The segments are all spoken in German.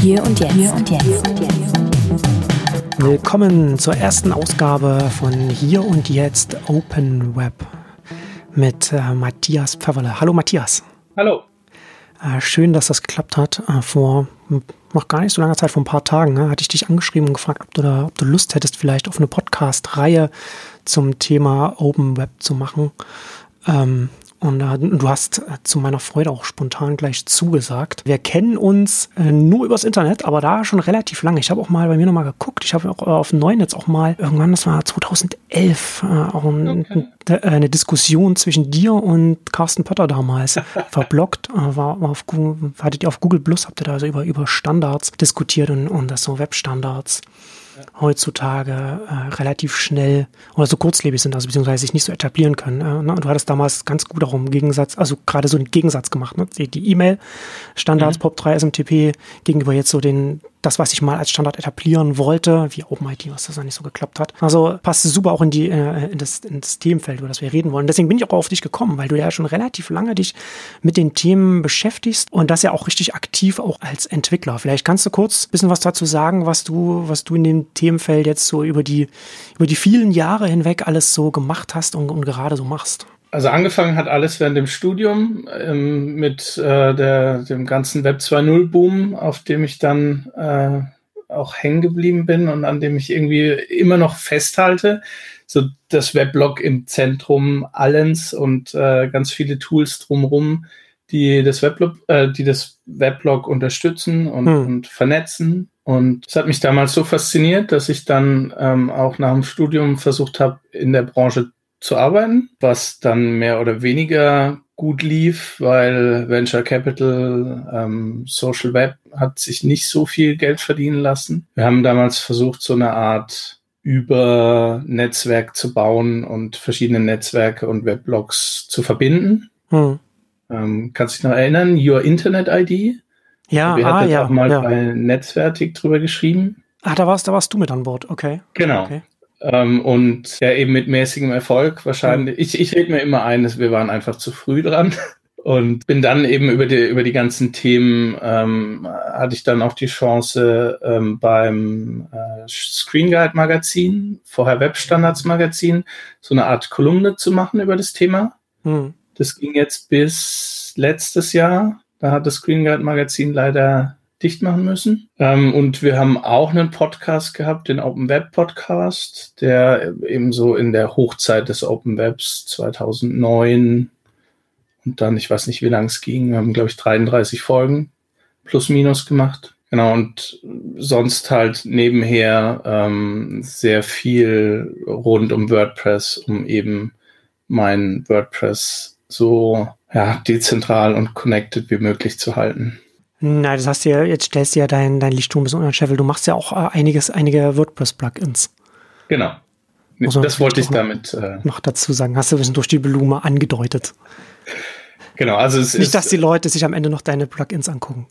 Hier und jetzt. Hier und jetzt. Willkommen zur ersten Ausgabe von Hier und Jetzt Open Web mit äh, Matthias Pfefferle. Hallo Matthias. Hallo. Äh, schön, dass das geklappt hat. Äh, vor noch gar nicht so langer Zeit, vor ein paar Tagen, ne, hatte ich dich angeschrieben und gefragt, ob du, da, ob du Lust hättest, vielleicht auf eine Podcast-Reihe zum Thema Open Web zu machen. Ähm, und äh, du hast äh, zu meiner Freude auch spontan gleich zugesagt. Wir kennen uns äh, nur übers Internet, aber da schon relativ lange. Ich habe auch mal bei mir nochmal geguckt. Ich habe auch äh, auf Neunetz auch mal irgendwann, das war 2011, äh, auch ein, okay. Äh, eine Diskussion zwischen dir und Carsten Potter damals verblockt. war, war auf Google, hattet ihr auf Google Plus, habt ihr da also über, über Standards diskutiert und, und das so Webstandards heutzutage äh, relativ schnell oder so kurzlebig sind, also beziehungsweise sich nicht so etablieren können. Äh, ne? Du hattest damals ganz gut darum im Gegensatz, also gerade so einen Gegensatz gemacht, ne? die E-Mail-Standards mhm. POP3 SMTP gegenüber jetzt so den das, was ich mal als Standard etablieren wollte, wie OpenID, was das dann nicht so geklappt hat. Also passt super auch in, die, äh, in, das, in das Themenfeld, über das wir reden wollen. Deswegen bin ich auch auf dich gekommen, weil du ja schon relativ lange dich mit den Themen beschäftigst und das ja auch richtig aktiv auch als Entwickler. Vielleicht kannst du kurz ein bisschen was dazu sagen, was du, was du in dem Themenfeld jetzt so über die, über die vielen Jahre hinweg alles so gemacht hast und, und gerade so machst. Also angefangen hat alles während dem Studium ähm, mit äh, der, dem ganzen Web 2.0 Boom, auf dem ich dann äh, auch hängen geblieben bin und an dem ich irgendwie immer noch festhalte. So das Weblog im Zentrum allens und äh, ganz viele Tools drumherum, die das Weblog, äh, die das Weblog unterstützen und, hm. und vernetzen. Und es hat mich damals so fasziniert, dass ich dann ähm, auch nach dem Studium versucht habe, in der Branche zu arbeiten, was dann mehr oder weniger gut lief, weil Venture Capital, ähm, Social Web hat sich nicht so viel Geld verdienen lassen. Wir haben damals versucht, so eine Art über Netzwerk zu bauen und verschiedene Netzwerke und Weblogs zu verbinden. Hm. Ähm, kannst du dich noch erinnern? Your Internet ID? Ja, Wir ah, hatten ja, auch mal ja. bei Netzwertig drüber geschrieben. Ah, da warst, da warst du mit an Bord, okay. Genau. Okay. Ähm, und ja, eben mit mäßigem Erfolg wahrscheinlich. Ich, ich rede mir immer ein, dass wir waren einfach zu früh dran. Und bin dann eben über die, über die ganzen Themen, ähm, hatte ich dann auch die Chance ähm, beim äh, Screen Guide Magazin, vorher Webstandards Magazin, so eine Art Kolumne zu machen über das Thema. Mhm. Das ging jetzt bis letztes Jahr. Da hat das Screen Guide Magazin leider dicht machen müssen. Ähm, und wir haben auch einen Podcast gehabt, den Open Web Podcast, der eben so in der Hochzeit des Open Webs 2009 und dann, ich weiß nicht, wie lang es ging, wir haben, glaube ich, 33 Folgen plus minus gemacht. Genau, und sonst halt nebenher ähm, sehr viel rund um WordPress, um eben mein WordPress so ja, dezentral und connected wie möglich zu halten. Nein, das hast du ja, jetzt stellst du ja dein, dein Lichtturm bis unter Scheffel. Du machst ja auch äh, einiges, einige WordPress-Plugins. Genau. das wollte ich damit äh, noch dazu sagen. Hast du ein bisschen durch die Blume angedeutet. Genau, also es Nicht, ist, dass die Leute sich am Ende noch deine Plugins angucken.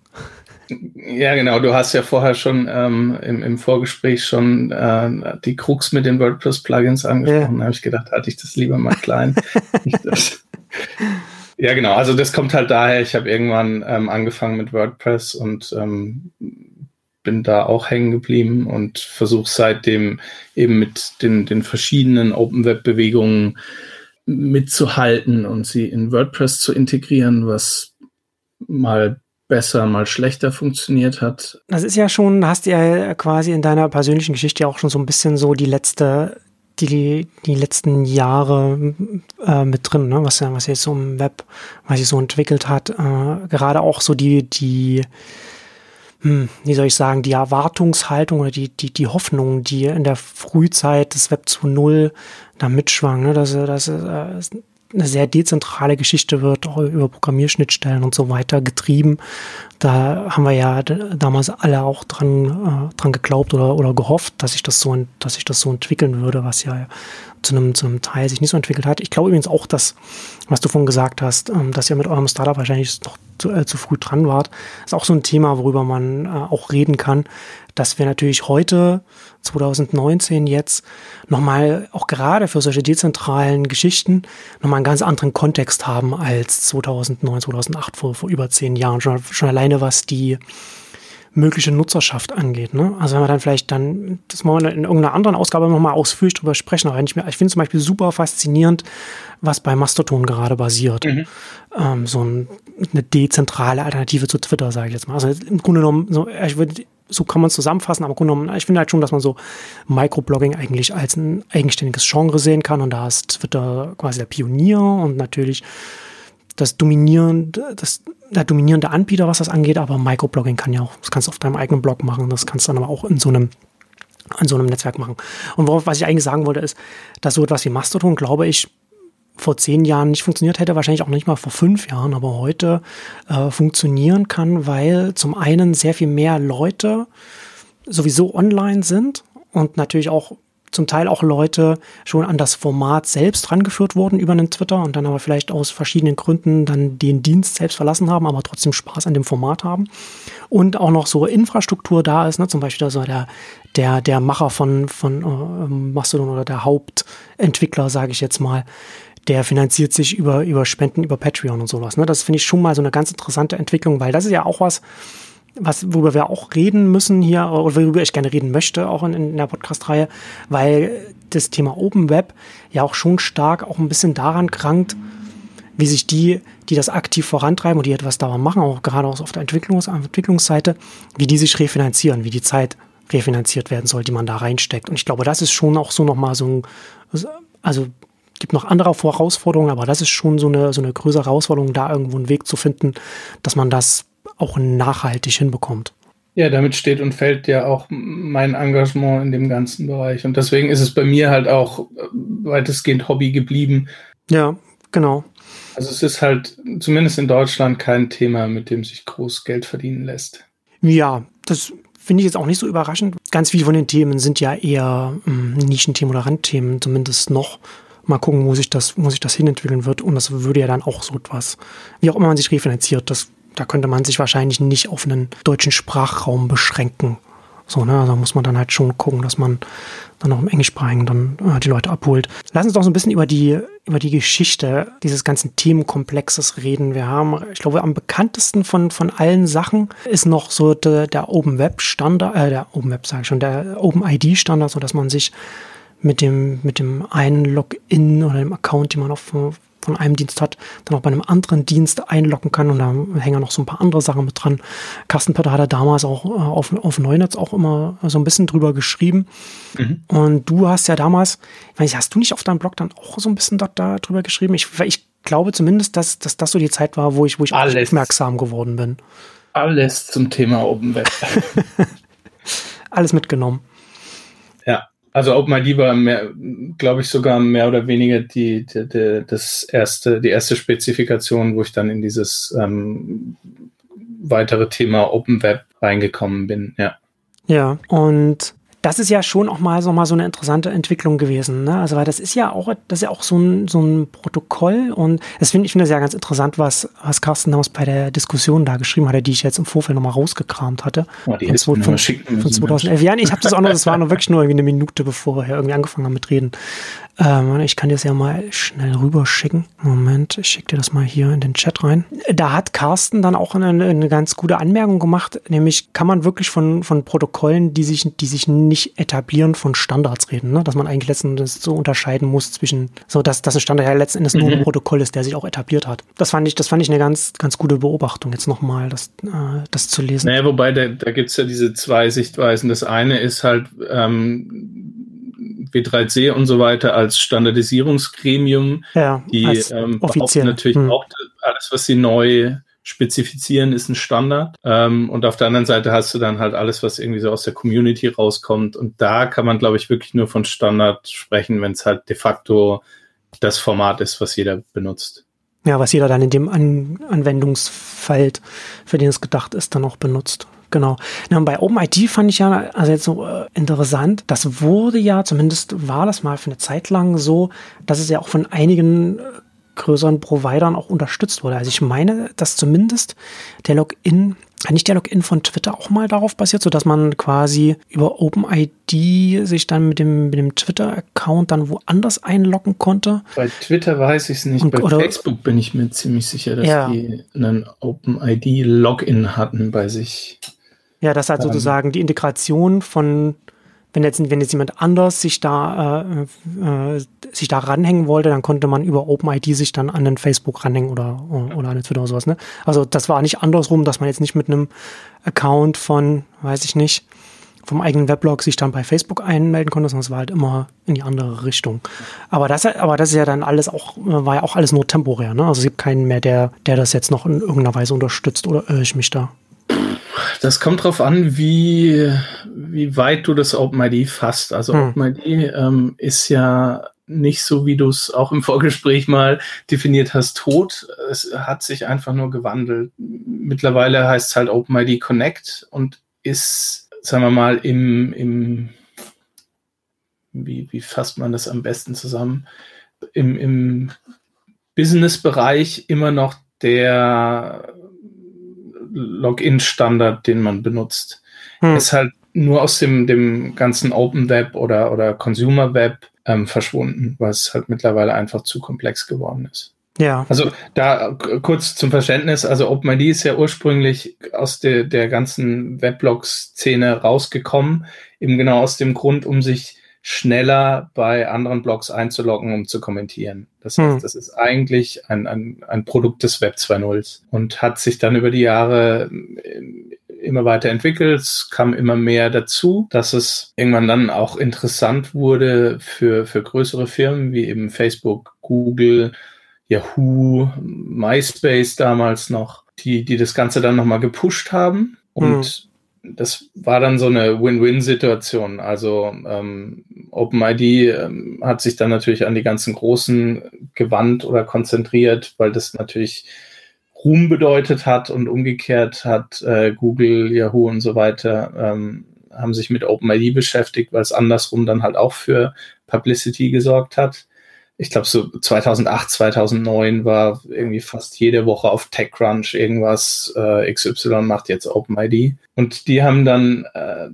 Ja, genau. Du hast ja vorher schon ähm, im, im Vorgespräch schon äh, die Krux mit den WordPress-Plugins angesprochen. Ja. Da habe ich gedacht, hatte ich das lieber mal klein. Ja, genau. Also das kommt halt daher, ich habe irgendwann ähm, angefangen mit WordPress und ähm, bin da auch hängen geblieben und versuche seitdem eben mit den, den verschiedenen Open Web Bewegungen mitzuhalten und sie in WordPress zu integrieren, was mal besser, mal schlechter funktioniert hat. Das ist ja schon, hast du ja quasi in deiner persönlichen Geschichte auch schon so ein bisschen so die letzte die, die letzten Jahre äh, mit drin, ne? was, was jetzt so im Web, was sich so entwickelt hat. Äh, gerade auch so die, die, hm, wie soll ich sagen, die Erwartungshaltung oder die, die, die Hoffnung, die in der Frühzeit des Web 2.0 da mitschwang, ne? dass, dass äh, eine sehr dezentrale Geschichte wird, auch über Programmierschnittstellen und so weiter getrieben. Da haben wir ja damals alle auch dran, äh, dran geglaubt oder, oder gehofft, dass sich das so, dass sich das so entwickeln würde, was ja zu einem, zu einem Teil sich nicht so entwickelt hat. Ich glaube übrigens auch, dass, was du vorhin gesagt hast, ähm, dass ihr mit eurem Startup wahrscheinlich noch zu, äh, zu früh dran wart, ist auch so ein Thema, worüber man äh, auch reden kann, dass wir natürlich heute, 2019 jetzt, nochmal auch gerade für solche dezentralen Geschichten nochmal einen ganz anderen Kontext haben als 2009, 2008, vor, vor über zehn Jahren. Schon, schon alleine was die mögliche Nutzerschaft angeht. Ne? Also wenn wir dann vielleicht dann, das wollen wir in irgendeiner anderen Ausgabe nochmal ausführlich drüber sprechen. Aber ich, ich finde zum Beispiel super faszinierend, was bei Mastodon gerade basiert. Mhm. Ähm, so ein, eine dezentrale Alternative zu Twitter, sage ich jetzt mal. Also im Grunde genommen, so, ich würde so kann man es zusammenfassen, aber genommen, ich finde halt schon, dass man so Microblogging eigentlich als ein eigenständiges Genre sehen kann und da ist Twitter quasi der Pionier und natürlich das dominierende, das, der dominierende Anbieter, was das angeht, aber Microblogging kann ja auch, das kannst du auf deinem eigenen Blog machen, das kannst du dann aber auch in so einem an so einem Netzwerk machen. Und worauf, was ich eigentlich sagen wollte, ist, dass so etwas wie Mastodon, glaube ich, vor zehn Jahren nicht funktioniert hätte, wahrscheinlich auch nicht mal vor fünf Jahren, aber heute äh, funktionieren kann, weil zum einen sehr viel mehr Leute sowieso online sind und natürlich auch zum Teil auch Leute schon an das Format selbst rangeführt wurden über einen Twitter und dann aber vielleicht aus verschiedenen Gründen dann den Dienst selbst verlassen haben, aber trotzdem Spaß an dem Format haben. Und auch noch so Infrastruktur da ist, ne? zum Beispiel also der, der, der Macher von, von äh, Mastodon oder der Hauptentwickler, sage ich jetzt mal, der finanziert sich über, über Spenden, über Patreon und sowas. Ne? Das finde ich schon mal so eine ganz interessante Entwicklung, weil das ist ja auch was, was, worüber wir auch reden müssen hier, oder worüber ich gerne reden möchte, auch in, in der Podcast-Reihe, weil das Thema Open Web ja auch schon stark auch ein bisschen daran krankt, wie sich die, die das aktiv vorantreiben und die etwas daran machen, auch gerade auch auf der Entwicklungs Entwicklungsseite, wie die sich refinanzieren, wie die Zeit refinanziert werden soll, die man da reinsteckt. Und ich glaube, das ist schon auch so nochmal so ein, also gibt noch andere Herausforderungen, aber das ist schon so eine, so eine größere Herausforderung, da irgendwo einen Weg zu finden, dass man das auch nachhaltig hinbekommt. Ja, damit steht und fällt ja auch mein Engagement in dem ganzen Bereich. Und deswegen ist es bei mir halt auch äh, weitestgehend Hobby geblieben. Ja, genau. Also es ist halt zumindest in Deutschland kein Thema, mit dem sich groß Geld verdienen lässt. Ja, das finde ich jetzt auch nicht so überraschend. Ganz viele von den Themen sind ja eher ähm, Nischenthemen oder Randthemen, zumindest noch. Mal gucken, wo sich das, wo sich das hinentwickeln wird. Und das würde ja dann auch so etwas, wie auch immer man sich refinanziert, das da könnte man sich wahrscheinlich nicht auf einen deutschen Sprachraum beschränken. So, ne, also muss man dann halt schon gucken, dass man dann auch im Englischsprachigen dann äh, die Leute abholt. Lass uns doch so ein bisschen über die, über die Geschichte dieses ganzen Themenkomplexes reden. Wir haben, ich glaube, am bekanntesten von, von allen Sachen ist noch so de, der Open Web Standard, äh, der Open Web sage ich schon, der Open ID Standard, so dass man sich mit dem, mit dem einen Login oder dem Account, den man auf, von einem Dienst hat, dann auch bei einem anderen Dienst einloggen kann und da hängen noch so ein paar andere Sachen mit dran. Carsten Pötter hat er damals auch äh, auf, auf Neunetz auch immer so ein bisschen drüber geschrieben. Mhm. Und du hast ja damals, ich weiß, hast du nicht auf deinem Blog dann auch so ein bisschen dort da drüber geschrieben? Ich, ich glaube zumindest, dass, dass das so die Zeit war, wo ich, wo ich aufmerksam geworden bin. Alles zum Thema Open Web. Alles mitgenommen. Also OpenID war mehr, glaube ich, sogar mehr oder weniger die, die, die, das erste, die erste Spezifikation, wo ich dann in dieses ähm, weitere Thema Open Web reingekommen bin, ja. Ja, und das ist ja schon auch mal so mal so eine interessante Entwicklung gewesen. Ne? Also weil das ist ja auch, das ist ja auch so ein, so ein Protokoll und das finde ich finde das ja ganz interessant, was, was Carsten Haus bei der Diskussion da geschrieben hatte, die ich jetzt im Vorfeld nochmal rausgekramt hatte. Oh, die von, von, von, von 2011. Ja, ich habe das auch noch, das war noch wirklich nur irgendwie eine Minute, bevor wir irgendwie angefangen haben mit Reden. Ähm, ich kann dir das ja mal schnell rüberschicken. Moment, ich schicke dir das mal hier in den Chat rein. Da hat Carsten dann auch eine, eine ganz gute Anmerkung gemacht, nämlich kann man wirklich von, von Protokollen, die sich, die sich nicht etablieren, von Standards reden, ne? dass man eigentlich letzten Endes so unterscheiden muss zwischen, so dass, dass ein Standard ja letzten Endes nur ein mhm. Protokoll ist, der sich auch etabliert hat. Das fand ich, das fand ich eine ganz, ganz gute Beobachtung, jetzt nochmal das, äh, das zu lesen. Naja, wobei da, da gibt es ja diese zwei Sichtweisen. Das eine ist halt, ähm, W3C und so weiter als Standardisierungsgremium, ja, die ähm, behaupten natürlich hm. auch, alles, was sie neu spezifizieren, ist ein Standard. Ähm, und auf der anderen Seite hast du dann halt alles, was irgendwie so aus der Community rauskommt. Und da kann man, glaube ich, wirklich nur von Standard sprechen, wenn es halt de facto das Format ist, was jeder benutzt. Ja, was jeder dann in dem An Anwendungsfeld, für den es gedacht ist, dann auch benutzt. Genau. Ja, bei OpenID fand ich ja also jetzt so äh, interessant. Das wurde ja, zumindest war das mal für eine Zeit lang so, dass es ja auch von einigen äh, größeren Providern auch unterstützt wurde. Also ich meine, dass zumindest der Login, nicht der Login von Twitter auch mal darauf basiert, so dass man quasi über OpenID sich dann mit dem, mit dem Twitter-Account dann woanders einloggen konnte. Bei Twitter weiß ich es nicht. Und, bei oder, Facebook bin ich mir ziemlich sicher, dass ja. die einen OpenID-Login hatten bei sich. Ja, das hat ähm, sozusagen die Integration von, wenn jetzt, wenn jetzt jemand anders sich da, äh, äh, sich da ranhängen wollte, dann konnte man über OpenID sich dann an den Facebook ranhängen oder, oder an den Twitter oder sowas. Ne? Also das war nicht andersrum, dass man jetzt nicht mit einem Account von, weiß ich nicht, vom eigenen Weblog sich dann bei Facebook einmelden konnte, sondern es war halt immer in die andere Richtung. Aber das, aber das ist ja dann alles auch, war ja auch alles nur temporär, ne? Also es gibt keinen mehr, der, der das jetzt noch in irgendeiner Weise unterstützt oder irre ich mich da? Das kommt drauf an, wie, wie weit du das OpenID fasst. Also hm. OpenID ähm, ist ja nicht so, wie du es auch im Vorgespräch mal definiert hast, tot. Es hat sich einfach nur gewandelt. Mittlerweile heißt es halt OpenID Connect und ist sagen wir mal, im, im wie, wie fasst man das am besten zusammen, im, im Business-Bereich immer noch der Login-Standard, den man benutzt. Hm. Ist halt nur aus dem, dem ganzen Open Web oder, oder Consumer Web ähm, verschwunden, weil es halt mittlerweile einfach zu komplex geworden ist. Ja. Also da kurz zum Verständnis, also OpenID ist ja ursprünglich aus der, der ganzen Weblog-Szene rausgekommen, eben genau aus dem Grund, um sich schneller bei anderen Blogs einzuloggen, um zu kommentieren. Das heißt, hm. das ist eigentlich ein, ein, ein Produkt des Web 2.0 und hat sich dann über die Jahre äh, immer weiter entwickelt, es kam immer mehr dazu, dass es irgendwann dann auch interessant wurde für, für größere Firmen wie eben Facebook, Google, Yahoo, MySpace damals noch, die, die das Ganze dann nochmal gepusht haben. Und mhm. Das war dann so eine Win-Win-Situation. Also ähm, OpenID ähm, hat sich dann natürlich an die ganzen Großen gewandt oder konzentriert, weil das natürlich Ruhm bedeutet hat und umgekehrt hat äh, Google, Yahoo und so weiter ähm, haben sich mit OpenID beschäftigt, weil es andersrum dann halt auch für Publicity gesorgt hat ich glaube, so 2008, 2009 war irgendwie fast jede Woche auf TechCrunch irgendwas. Äh, XY macht jetzt OpenID. Und die haben dann äh,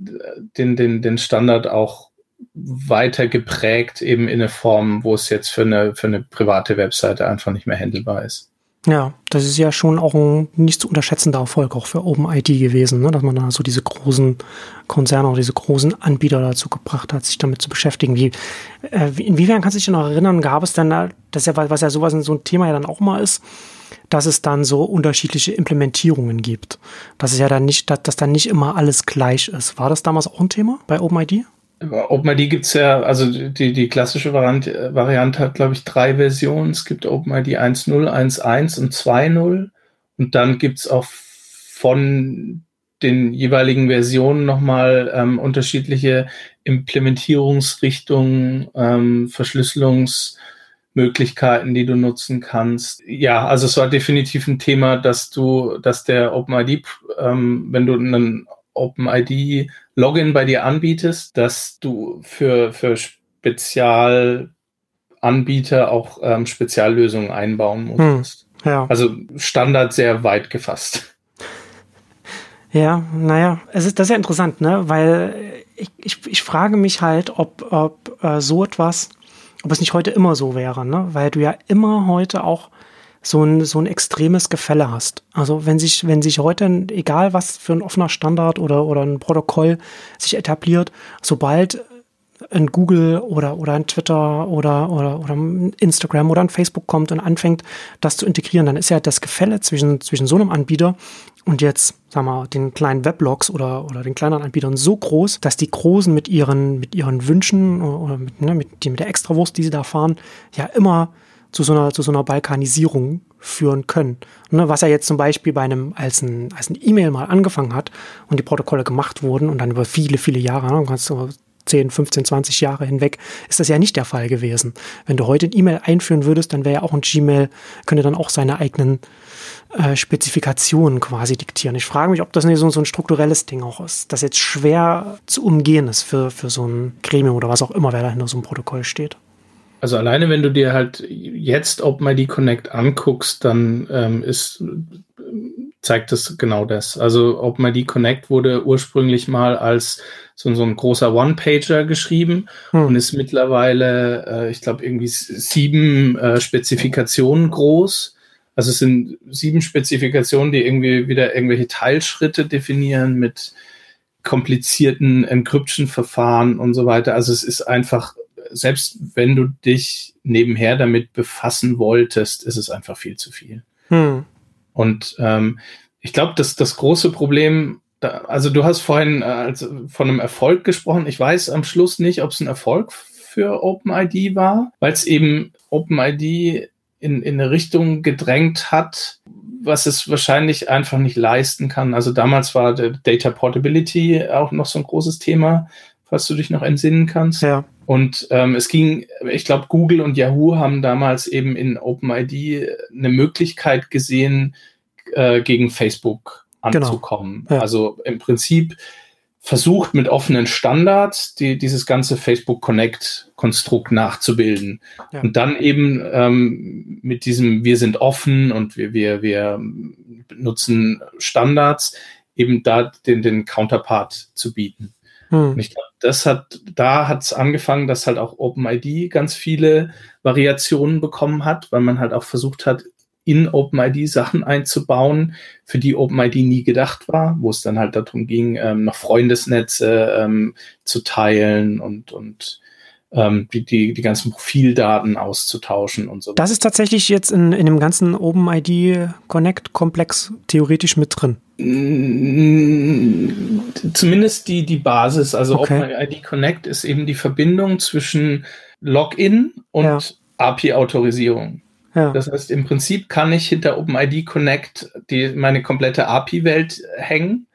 den, den, den Standard auch weiter geprägt, eben in eine Form, wo es jetzt für eine, für eine private Webseite einfach nicht mehr handelbar ist. Ja, das ist ja schon auch ein nicht zu unterschätzender Erfolg auch für OpenID gewesen, ne? dass man da so diese großen Konzerne oder diese großen Anbieter dazu gebracht hat, sich damit zu beschäftigen. Wie, äh, inwiefern kannst du dich noch erinnern, gab es dann da, das ist ja, was ja sowas in so ein Thema ja dann auch mal ist, dass es dann so unterschiedliche Implementierungen gibt. Das ist ja dann nicht, dass, dass dann nicht immer alles gleich ist. War das damals auch ein Thema bei OpenID? OpenID gibt es ja, also die, die klassische Variante, Variante hat, glaube ich, drei Versionen. Es gibt OpenID 1.0, 1.1 und 2.0. Und dann gibt es auch von den jeweiligen Versionen nochmal ähm, unterschiedliche Implementierungsrichtungen, ähm, Verschlüsselungsmöglichkeiten, die du nutzen kannst. Ja, also es war definitiv ein Thema, dass du, dass der OpenID, ähm, wenn du einen OpenID Login bei dir anbietest, dass du für, für Spezialanbieter auch ähm, Speziallösungen einbauen musst. Hm, ja. Also Standard sehr weit gefasst. Ja, naja, es ist das ist ja interessant, ne? Weil ich, ich, ich frage mich halt, ob, ob äh, so etwas, ob es nicht heute immer so wäre, ne? Weil du ja immer heute auch so ein, so ein extremes Gefälle hast. Also wenn sich, wenn sich heute, egal was für ein offener Standard oder, oder ein Protokoll sich etabliert, sobald ein Google oder, oder ein Twitter oder, oder, oder ein Instagram oder ein Facebook kommt und anfängt, das zu integrieren, dann ist ja das Gefälle zwischen, zwischen so einem Anbieter und jetzt, sagen wir, den kleinen Weblogs oder, oder den kleineren Anbietern so groß, dass die Großen mit ihren, mit ihren Wünschen oder mit, ne, mit, die, mit der Extrawurst, die sie da fahren, ja immer zu so einer, zu so einer Balkanisierung führen können. Ne, was ja jetzt zum Beispiel bei einem, als ein, als ein E-Mail mal angefangen hat und die Protokolle gemacht wurden und dann über viele, viele Jahre, ne, kannst du 10, 15, 20 Jahre hinweg, ist das ja nicht der Fall gewesen. Wenn du heute ein E-Mail einführen würdest, dann wäre ja auch ein Gmail, könnte dann auch seine eigenen äh, Spezifikationen quasi diktieren. Ich frage mich, ob das nicht so, so ein strukturelles Ding auch ist, das jetzt schwer zu umgehen ist für, für so ein Gremium oder was auch immer, wer da hinter so einem Protokoll steht. Also alleine, wenn du dir halt jetzt OpenID Connect anguckst, dann ähm, ist, zeigt das genau das. Also OpenID Connect wurde ursprünglich mal als so, so ein großer One-Pager geschrieben hm. und ist mittlerweile, äh, ich glaube, irgendwie sieben äh, Spezifikationen groß Also es sind sieben Spezifikationen, die irgendwie wieder irgendwelche Teilschritte definieren mit komplizierten Encryption-Verfahren und so weiter. Also es ist einfach, selbst wenn du dich nebenher damit befassen wolltest, ist es einfach viel zu viel. Hm. Und ähm, ich glaube, dass das große Problem, da, also du hast vorhin äh, also von einem Erfolg gesprochen. Ich weiß am Schluss nicht, ob es ein Erfolg für OpenID war, weil es eben OpenID in, in eine Richtung gedrängt hat, was es wahrscheinlich einfach nicht leisten kann. Also damals war Data Portability auch noch so ein großes Thema, falls du dich noch entsinnen kannst. Ja. Und ähm, es ging, ich glaube, Google und Yahoo haben damals eben in OpenID eine Möglichkeit gesehen, äh, gegen Facebook genau. anzukommen. Genau. Ja. Also im Prinzip versucht mit offenen Standards die, dieses ganze Facebook Connect Konstrukt nachzubilden. Ja. Und dann eben ähm, mit diesem Wir sind offen und wir, wir, wir nutzen Standards eben da den, den Counterpart zu bieten. Hm. Und ich glaube, das hat, da hat es angefangen, dass halt auch OpenID ganz viele Variationen bekommen hat, weil man halt auch versucht hat, in OpenID Sachen einzubauen, für die OpenID nie gedacht war, wo es dann halt darum ging, ähm, noch Freundesnetze ähm, zu teilen und, und ähm, die, die, die ganzen Profildaten auszutauschen und so. Das ist tatsächlich jetzt in, in dem ganzen OpenID Connect-Komplex theoretisch mit drin. Zumindest die, die Basis, also okay. OpenID Connect ist eben die Verbindung zwischen Login und ja. API-Autorisierung. Ja. Das heißt, im Prinzip kann ich hinter OpenID Connect die, meine komplette API-Welt hängen.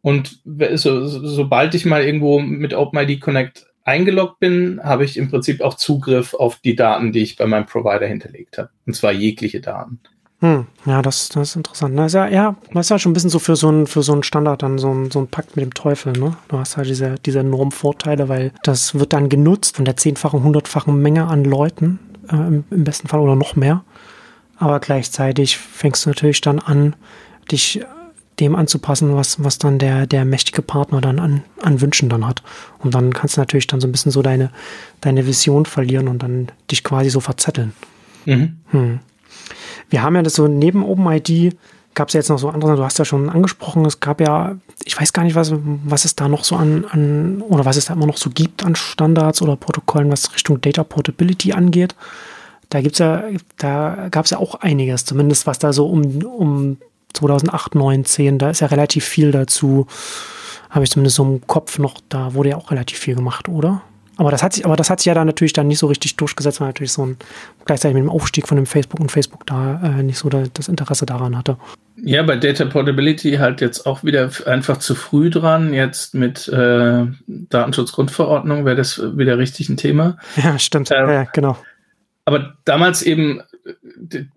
Und so, so, sobald ich mal irgendwo mit OpenID Connect eingeloggt bin, habe ich im Prinzip auch Zugriff auf die Daten, die ich bei meinem Provider hinterlegt habe. Und zwar jegliche Daten. Hm, ja, das, das ist interessant. Das ist ja, ja, das ist ja schon ein bisschen so für so ein, für so einen Standard dann so ein, so ein Pakt mit dem Teufel, ne? Du hast halt diese, diese enormen Vorteile, weil das wird dann genutzt von der zehnfachen, hundertfachen Menge an Leuten äh, im, im, besten Fall oder noch mehr. Aber gleichzeitig fängst du natürlich dann an, dich dem anzupassen, was, was dann der, der mächtige Partner dann an, an Wünschen dann hat. Und dann kannst du natürlich dann so ein bisschen so deine, deine Vision verlieren und dann dich quasi so verzetteln. Mhm. Hm. Wir haben ja das so neben OpenID gab es ja jetzt noch so andere, du hast ja schon angesprochen, es gab ja, ich weiß gar nicht, was, was es da noch so an, an, oder was es da immer noch so gibt an Standards oder Protokollen, was Richtung Data Portability angeht. Da gibt's ja, da gab es ja auch einiges, zumindest was da so um, um 2008, 9, 10, da ist ja relativ viel dazu, habe ich zumindest so im Kopf noch, da wurde ja auch relativ viel gemacht, oder? Aber das hat sich, aber das hat sich ja dann natürlich dann nicht so richtig durchgesetzt, weil natürlich so ein gleichzeitig mit dem Aufstieg von dem Facebook und Facebook da äh, nicht so da, das Interesse daran hatte. Ja, bei Data Portability halt jetzt auch wieder einfach zu früh dran. Jetzt mit äh, Datenschutzgrundverordnung wäre das wieder richtig ein Thema. Ja, stimmt. Ähm, ja, genau. Aber damals eben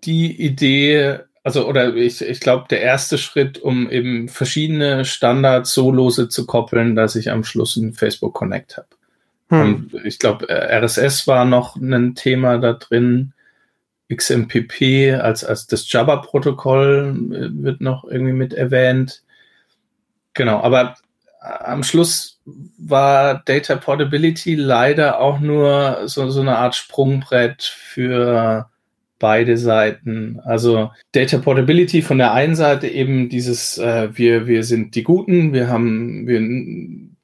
die Idee, also oder ich, ich glaube, der erste Schritt, um eben verschiedene Standards so lose zu koppeln, dass ich am Schluss ein Facebook Connect habe. Hm. ich glaube, RSS war noch ein Thema da drin. XMPP als, als das Java-Protokoll äh, wird noch irgendwie mit erwähnt. Genau, aber am Schluss war Data Portability leider auch nur so, so eine Art Sprungbrett für beide Seiten. Also Data Portability von der einen Seite eben dieses, äh, wir, wir sind die Guten, wir haben, wir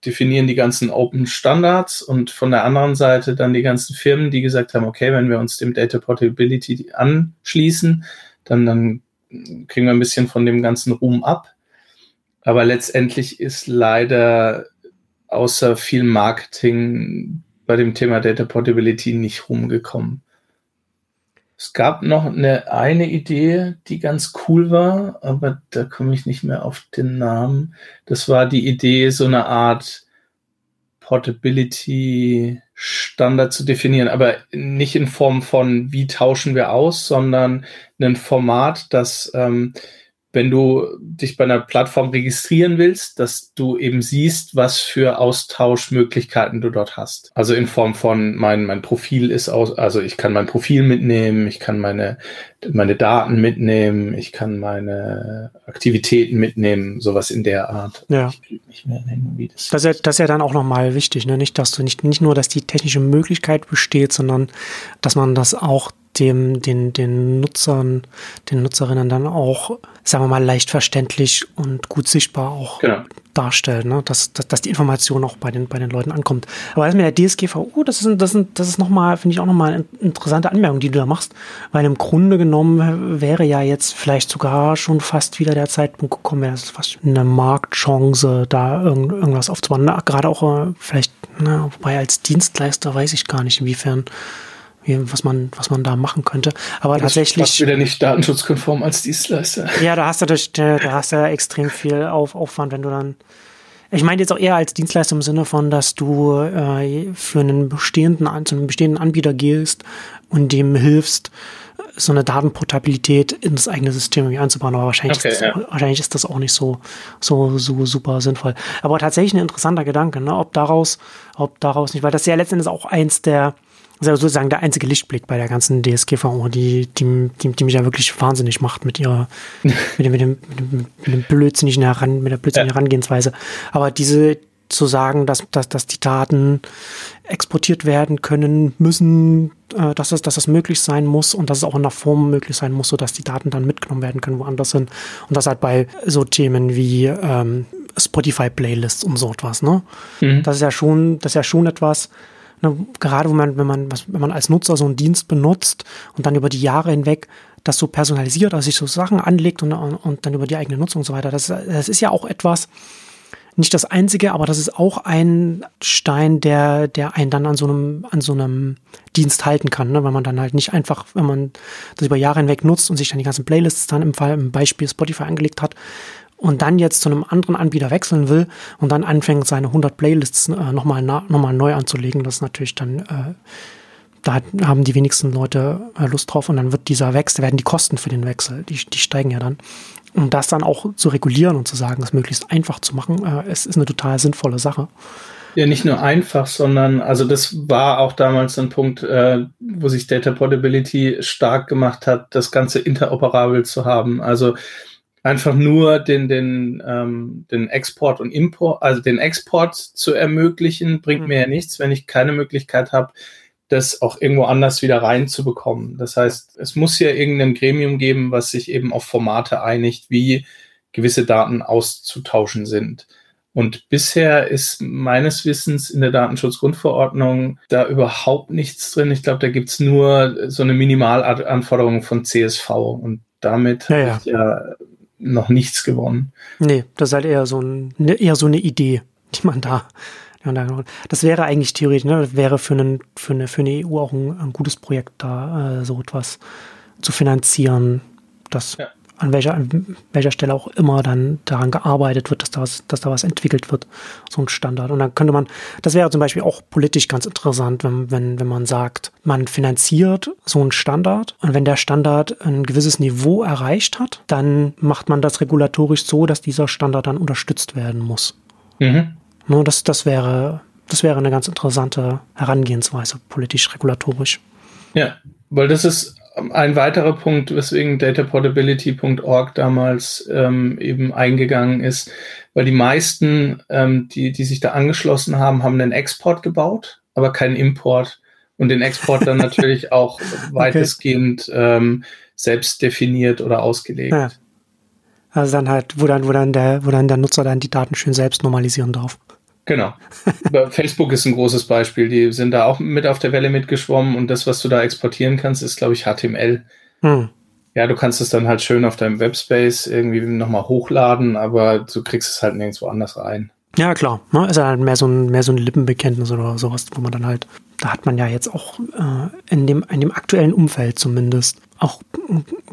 definieren die ganzen Open Standards und von der anderen Seite dann die ganzen Firmen, die gesagt haben, okay, wenn wir uns dem Data Portability anschließen, dann, dann kriegen wir ein bisschen von dem ganzen Ruhm ab. Aber letztendlich ist leider außer viel Marketing bei dem Thema Data Portability nicht rumgekommen. Es gab noch eine, eine Idee, die ganz cool war, aber da komme ich nicht mehr auf den Namen. Das war die Idee, so eine Art Portability Standard zu definieren, aber nicht in Form von, wie tauschen wir aus, sondern ein Format, das ähm, wenn du dich bei einer Plattform registrieren willst, dass du eben siehst, was für Austauschmöglichkeiten du dort hast. Also in Form von mein, mein Profil ist aus, also ich kann mein Profil mitnehmen, ich kann meine, meine Daten mitnehmen, ich kann meine Aktivitäten mitnehmen, sowas in der Art. Ja. Ich nicht mehr nennen, wie das, das, ist ja, das ist ja dann auch nochmal wichtig, ne? Nicht, dass du nicht, nicht nur, dass die technische Möglichkeit besteht, sondern dass man das auch dem, den, den Nutzern, den Nutzerinnen dann auch, sagen wir mal, leicht verständlich und gut sichtbar auch genau. darstellt, ne? dass, dass, dass die Information auch bei den, bei den Leuten ankommt. Aber das mit der DSGVO, das ist, das ist, das ist nochmal, finde ich auch nochmal eine interessante Anmerkung, die du da machst, weil im Grunde genommen wäre ja jetzt vielleicht sogar schon fast wieder der Zeitpunkt gekommen, wäre es fast eine Marktchance, da irgend, irgendwas aufzubauen. Gerade auch äh, vielleicht, na, wobei als Dienstleister weiß ich gar nicht, inwiefern was man, was man da machen könnte. Aber das tatsächlich. Ist wieder nicht datenschutzkonform als Dienstleister. Ja, da hast du, das, da hast du ja extrem viel Auf, Aufwand, wenn du dann. Ich meine jetzt auch eher als Dienstleister im Sinne von, dass du äh, für einen bestehenden, zu einem bestehenden Anbieter gehst und dem hilfst, so eine Datenportabilität in das eigene System einzubauen. Aber wahrscheinlich, okay, ist das, ja. wahrscheinlich ist das auch nicht so, so, so super sinnvoll. Aber tatsächlich ein interessanter Gedanke, ne? ob daraus, ob daraus nicht, weil das ja letztendlich auch eins der, das ist ja sozusagen der einzige Lichtblick bei der ganzen DSGVO, die, die, die, die mich ja wirklich wahnsinnig macht mit ihrer, mit dem, mit dem, mit dem, mit dem blödsinnigen Heran, mit der blödsinnigen ja. Herangehensweise. Aber diese, zu sagen, dass, dass, dass die Daten exportiert werden können müssen, äh, dass, es, dass das möglich sein muss und dass es auch in der Form möglich sein muss, sodass die Daten dann mitgenommen werden können, woanders sind. Und das halt bei so Themen wie ähm, Spotify-Playlists und so etwas. Ne? Mhm. Das ist ja schon, das ist ja schon etwas, Ne, gerade wenn man, wenn man, wenn man als Nutzer so einen Dienst benutzt und dann über die Jahre hinweg das so personalisiert, also sich so Sachen anlegt und, und dann über die eigene Nutzung und so weiter, das, das ist ja auch etwas, nicht das einzige, aber das ist auch ein Stein, der, der einen dann an so einem, an so einem Dienst halten kann, ne? weil man dann halt nicht einfach, wenn man das über Jahre hinweg nutzt und sich dann die ganzen Playlists dann im Fall, im Beispiel Spotify angelegt hat, und dann jetzt zu einem anderen Anbieter wechseln will und dann anfängt, seine 100 Playlists äh, nochmal noch neu anzulegen, das ist natürlich dann, äh, da haben die wenigsten Leute äh, Lust drauf und dann wird dieser Wechsel, werden die Kosten für den Wechsel, die, die steigen ja dann. Und das dann auch zu regulieren und zu sagen, es möglichst einfach zu machen, äh, es ist eine total sinnvolle Sache. Ja, nicht nur einfach, sondern also das war auch damals ein Punkt, äh, wo sich Data Portability stark gemacht hat, das Ganze interoperabel zu haben. Also einfach nur den, den, ähm, den Export und Import, also den Export zu ermöglichen, bringt mhm. mir ja nichts, wenn ich keine Möglichkeit habe, das auch irgendwo anders wieder reinzubekommen. Das heißt, es muss ja irgendein Gremium geben, was sich eben auf Formate einigt, wie gewisse Daten auszutauschen sind. Und bisher ist meines Wissens in der Datenschutzgrundverordnung da überhaupt nichts drin. Ich glaube, da gibt's nur so eine Minimalanforderung von CSV. Und damit ja, ja. ja noch nichts gewonnen. Nee, das ist halt eher so, ein, ne, eher so eine Idee, die man da. Das wäre eigentlich theoretisch, ne, das wäre für, einen, für, eine, für eine EU auch ein, ein gutes Projekt, da äh, so etwas zu finanzieren. Das ja an welcher, an welcher Stelle auch immer dann daran gearbeitet wird, dass da, was, dass da was entwickelt wird, so ein Standard. Und dann könnte man, das wäre zum Beispiel auch politisch ganz interessant, wenn, wenn, wenn man sagt, man finanziert so einen Standard und wenn der Standard ein gewisses Niveau erreicht hat, dann macht man das regulatorisch so, dass dieser Standard dann unterstützt werden muss. Mhm. Nur das, das wäre, das wäre eine ganz interessante Herangehensweise, politisch-regulatorisch. Ja, weil das ist ein weiterer Punkt, weswegen dataportability.org damals ähm, eben eingegangen ist, weil die meisten, ähm, die, die sich da angeschlossen haben, haben einen Export gebaut, aber keinen Import und den Export dann natürlich auch weitestgehend ähm, selbst definiert oder ausgelegt. Ja. Also dann halt, wo dann, wo dann der, wo dann der Nutzer dann die Daten schön selbst normalisieren darf. Genau. Facebook ist ein großes Beispiel. Die sind da auch mit auf der Welle mitgeschwommen und das, was du da exportieren kannst, ist, glaube ich, HTML. Hm. Ja, du kannst es dann halt schön auf deinem Webspace irgendwie nochmal hochladen, aber du kriegst es halt nirgendwo anders rein. Ja, klar. Ne? Ist halt mehr so ein, mehr so ein Lippenbekenntnis oder sowas, wo man dann halt, da hat man ja jetzt auch äh, in, dem, in dem aktuellen Umfeld zumindest auch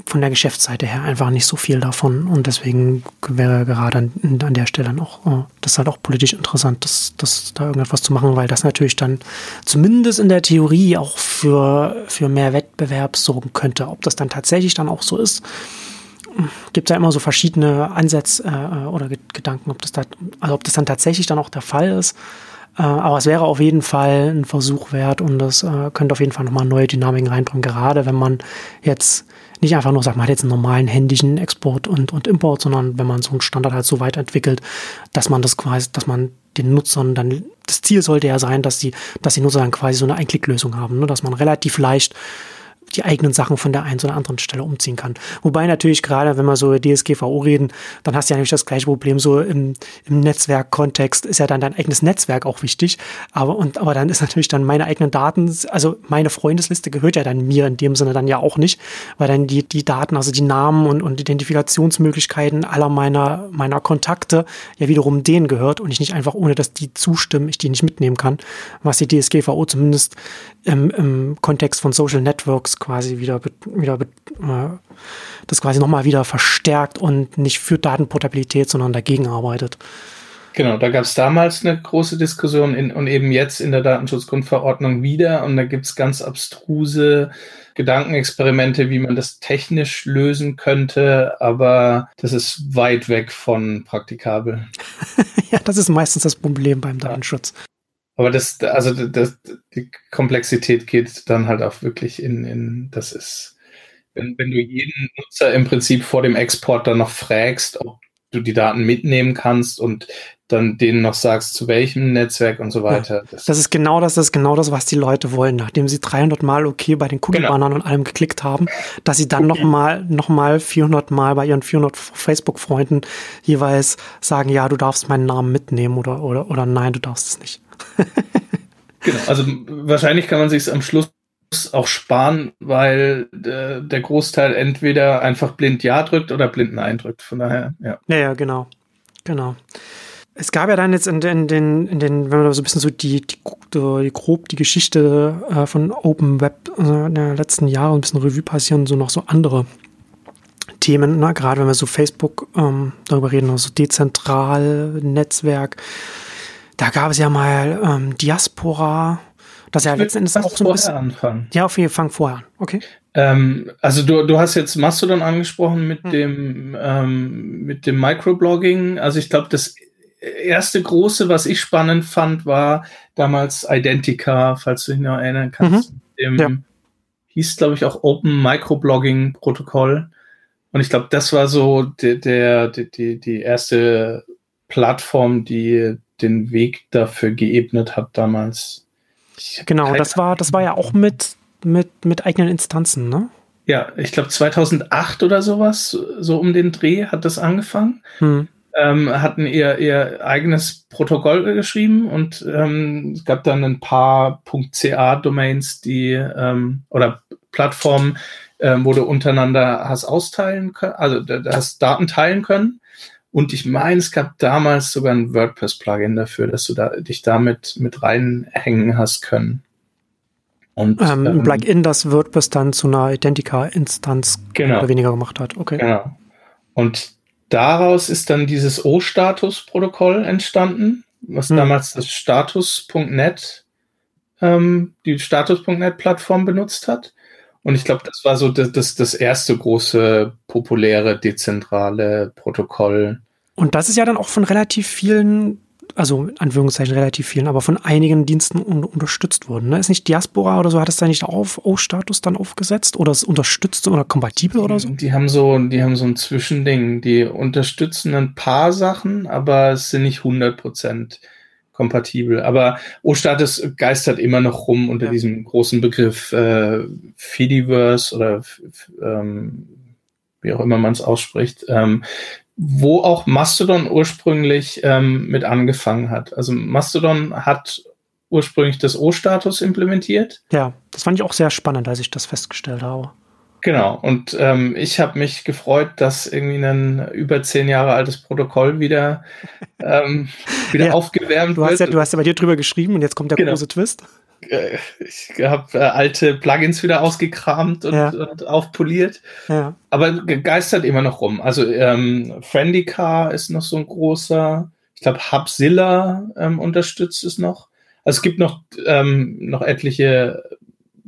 von der Geschäftsseite her einfach nicht so viel davon. Und deswegen wäre gerade an, an der Stelle auch, äh, das halt auch politisch interessant, das, das da irgendetwas zu machen, weil das natürlich dann zumindest in der Theorie auch für, für mehr Wettbewerb sorgen könnte. Ob das dann tatsächlich dann auch so ist, gibt es ja immer so verschiedene Ansätze äh, oder Gedanken, ob das, da, also ob das dann tatsächlich dann auch der Fall ist. Äh, aber es wäre auf jeden Fall ein Versuch wert und das äh, könnte auf jeden Fall nochmal neue Dynamiken reinbringen, gerade wenn man jetzt nicht einfach nur sagt, man hat jetzt einen normalen händischen Export und, und Import, sondern wenn man so einen Standard halt so weit entwickelt, dass man das quasi, dass man den Nutzern dann, das Ziel sollte ja sein, dass die, dass die Nutzer dann quasi so eine Einklicklösung haben, ne? dass man relativ leicht die eigenen Sachen von der einen oder anderen Stelle umziehen kann. Wobei natürlich gerade, wenn wir so DSGVO reden, dann hast du ja natürlich das gleiche Problem, so im, im Netzwerkkontext ist ja dann dein eigenes Netzwerk auch wichtig. Aber, und, aber dann ist natürlich dann meine eigenen Daten, also meine Freundesliste gehört ja dann mir in dem Sinne dann ja auch nicht, weil dann die, die Daten, also die Namen und, und Identifikationsmöglichkeiten aller meiner, meiner Kontakte ja wiederum denen gehört und ich nicht einfach ohne, dass die zustimmen, ich die nicht mitnehmen kann, was die DSGVO zumindest im, im Kontext von Social Networks quasi wieder, wieder äh, das quasi nochmal wieder verstärkt und nicht für Datenportabilität, sondern dagegen arbeitet. Genau, da gab es damals eine große Diskussion in, und eben jetzt in der Datenschutzgrundverordnung wieder. Und da gibt es ganz abstruse Gedankenexperimente, wie man das technisch lösen könnte, aber das ist weit weg von praktikabel. ja, das ist meistens das Problem beim Datenschutz. Aber das, also das, die Komplexität geht dann halt auch wirklich in, in das ist, wenn, wenn du jeden Nutzer im Prinzip vor dem Export dann noch fragst, ob du die Daten mitnehmen kannst und dann denen noch sagst, zu welchem Netzwerk und so weiter. Ja, das, das, ist genau das, das ist genau das, was die Leute wollen, nachdem sie 300 Mal okay bei den Cookie-Bannern genau. und allem geklickt haben, dass sie dann nochmal noch mal 400 Mal bei ihren 400 Facebook-Freunden jeweils sagen, ja, du darfst meinen Namen mitnehmen oder, oder, oder nein, du darfst es nicht. genau, also wahrscheinlich kann man sich am Schluss auch sparen, weil äh, der Großteil entweder einfach blind Ja drückt oder blind Nein drückt. Von daher, ja. Ja, ja, genau. Genau. Es gab ja dann jetzt in den, in in den wenn man so ein bisschen so die, die, die grob die Geschichte äh, von Open Web äh, in den letzten Jahren ein bisschen Revue passieren, so noch so andere Themen, ne? gerade wenn wir so Facebook ähm, darüber reden, also dezentral, Netzwerk. Da gab es ja mal ähm, Diaspora, das ja letzten Endes auch so ein bisschen. Anfangen. Ja, auf jeden Fall vorher an. Okay. Ähm, also du, du hast jetzt Mastodon angesprochen mit hm. dem ähm, mit dem Microblogging. Also ich glaube, das erste große, was ich spannend fand, war damals Identica, falls du dich noch erinnern kannst. Mhm. Dem, ja. Hieß, glaube ich, auch Open Microblogging Protokoll. Und ich glaube, das war so der, der, die, die erste Plattform, die den Weg dafür geebnet hat damals. Genau, das war, das war ja auch mit, mit, mit eigenen Instanzen, ne? Ja, ich glaube 2008 oder sowas, so um den Dreh hat das angefangen. Hm. Ähm, hatten ihr, ihr eigenes Protokoll geschrieben und ähm, es gab dann ein paar .ca-Domains, die ähm, oder Plattformen, ähm, wo du untereinander hast austeilen können, also hast Daten teilen können. Und ich meine, es gab damals sogar ein WordPress-Plugin dafür, dass du da, dich damit mit reinhängen hast können. Und, ähm, ähm, Plugin, das WordPress dann zu einer Identica-Instanz genau. oder weniger gemacht hat. Okay. Genau. Und daraus ist dann dieses O-Status-Protokoll entstanden, was hm. damals das Status.net, ähm, die Status.net-Plattform benutzt hat. Und ich glaube, das war so das, das, das erste große, populäre, dezentrale Protokoll. Und das ist ja dann auch von relativ vielen, also in Anführungszeichen relativ vielen, aber von einigen Diensten un unterstützt worden. Ne? Ist nicht Diaspora oder so, hat es da nicht auf O-Status dann aufgesetzt oder ist unterstützt oder kompatibel oder so? Die haben so, die haben so ein Zwischending. Die unterstützen ein paar Sachen, aber es sind nicht 100 Prozent kompatibel. Aber O-Status geistert immer noch rum unter ja. diesem großen Begriff äh, Fediverse oder ähm, wie auch immer man es ausspricht, ähm, wo auch Mastodon ursprünglich ähm, mit angefangen hat. Also Mastodon hat ursprünglich das O-Status implementiert. Ja, das fand ich auch sehr spannend, als ich das festgestellt habe. Genau, und ähm, ich habe mich gefreut, dass irgendwie ein über zehn Jahre altes Protokoll wieder, ähm, wieder ja, aufgewärmt du hast wird. Ja, du hast ja bei dir drüber geschrieben und jetzt kommt der genau. große Twist. Äh, ich habe äh, alte Plugins wieder ausgekramt und, ja. und aufpoliert, ja. aber geistert immer noch rum. Also ähm, Friendicar ist noch so ein großer, ich glaube Hubzilla ähm, unterstützt es noch. Also es gibt noch, ähm, noch etliche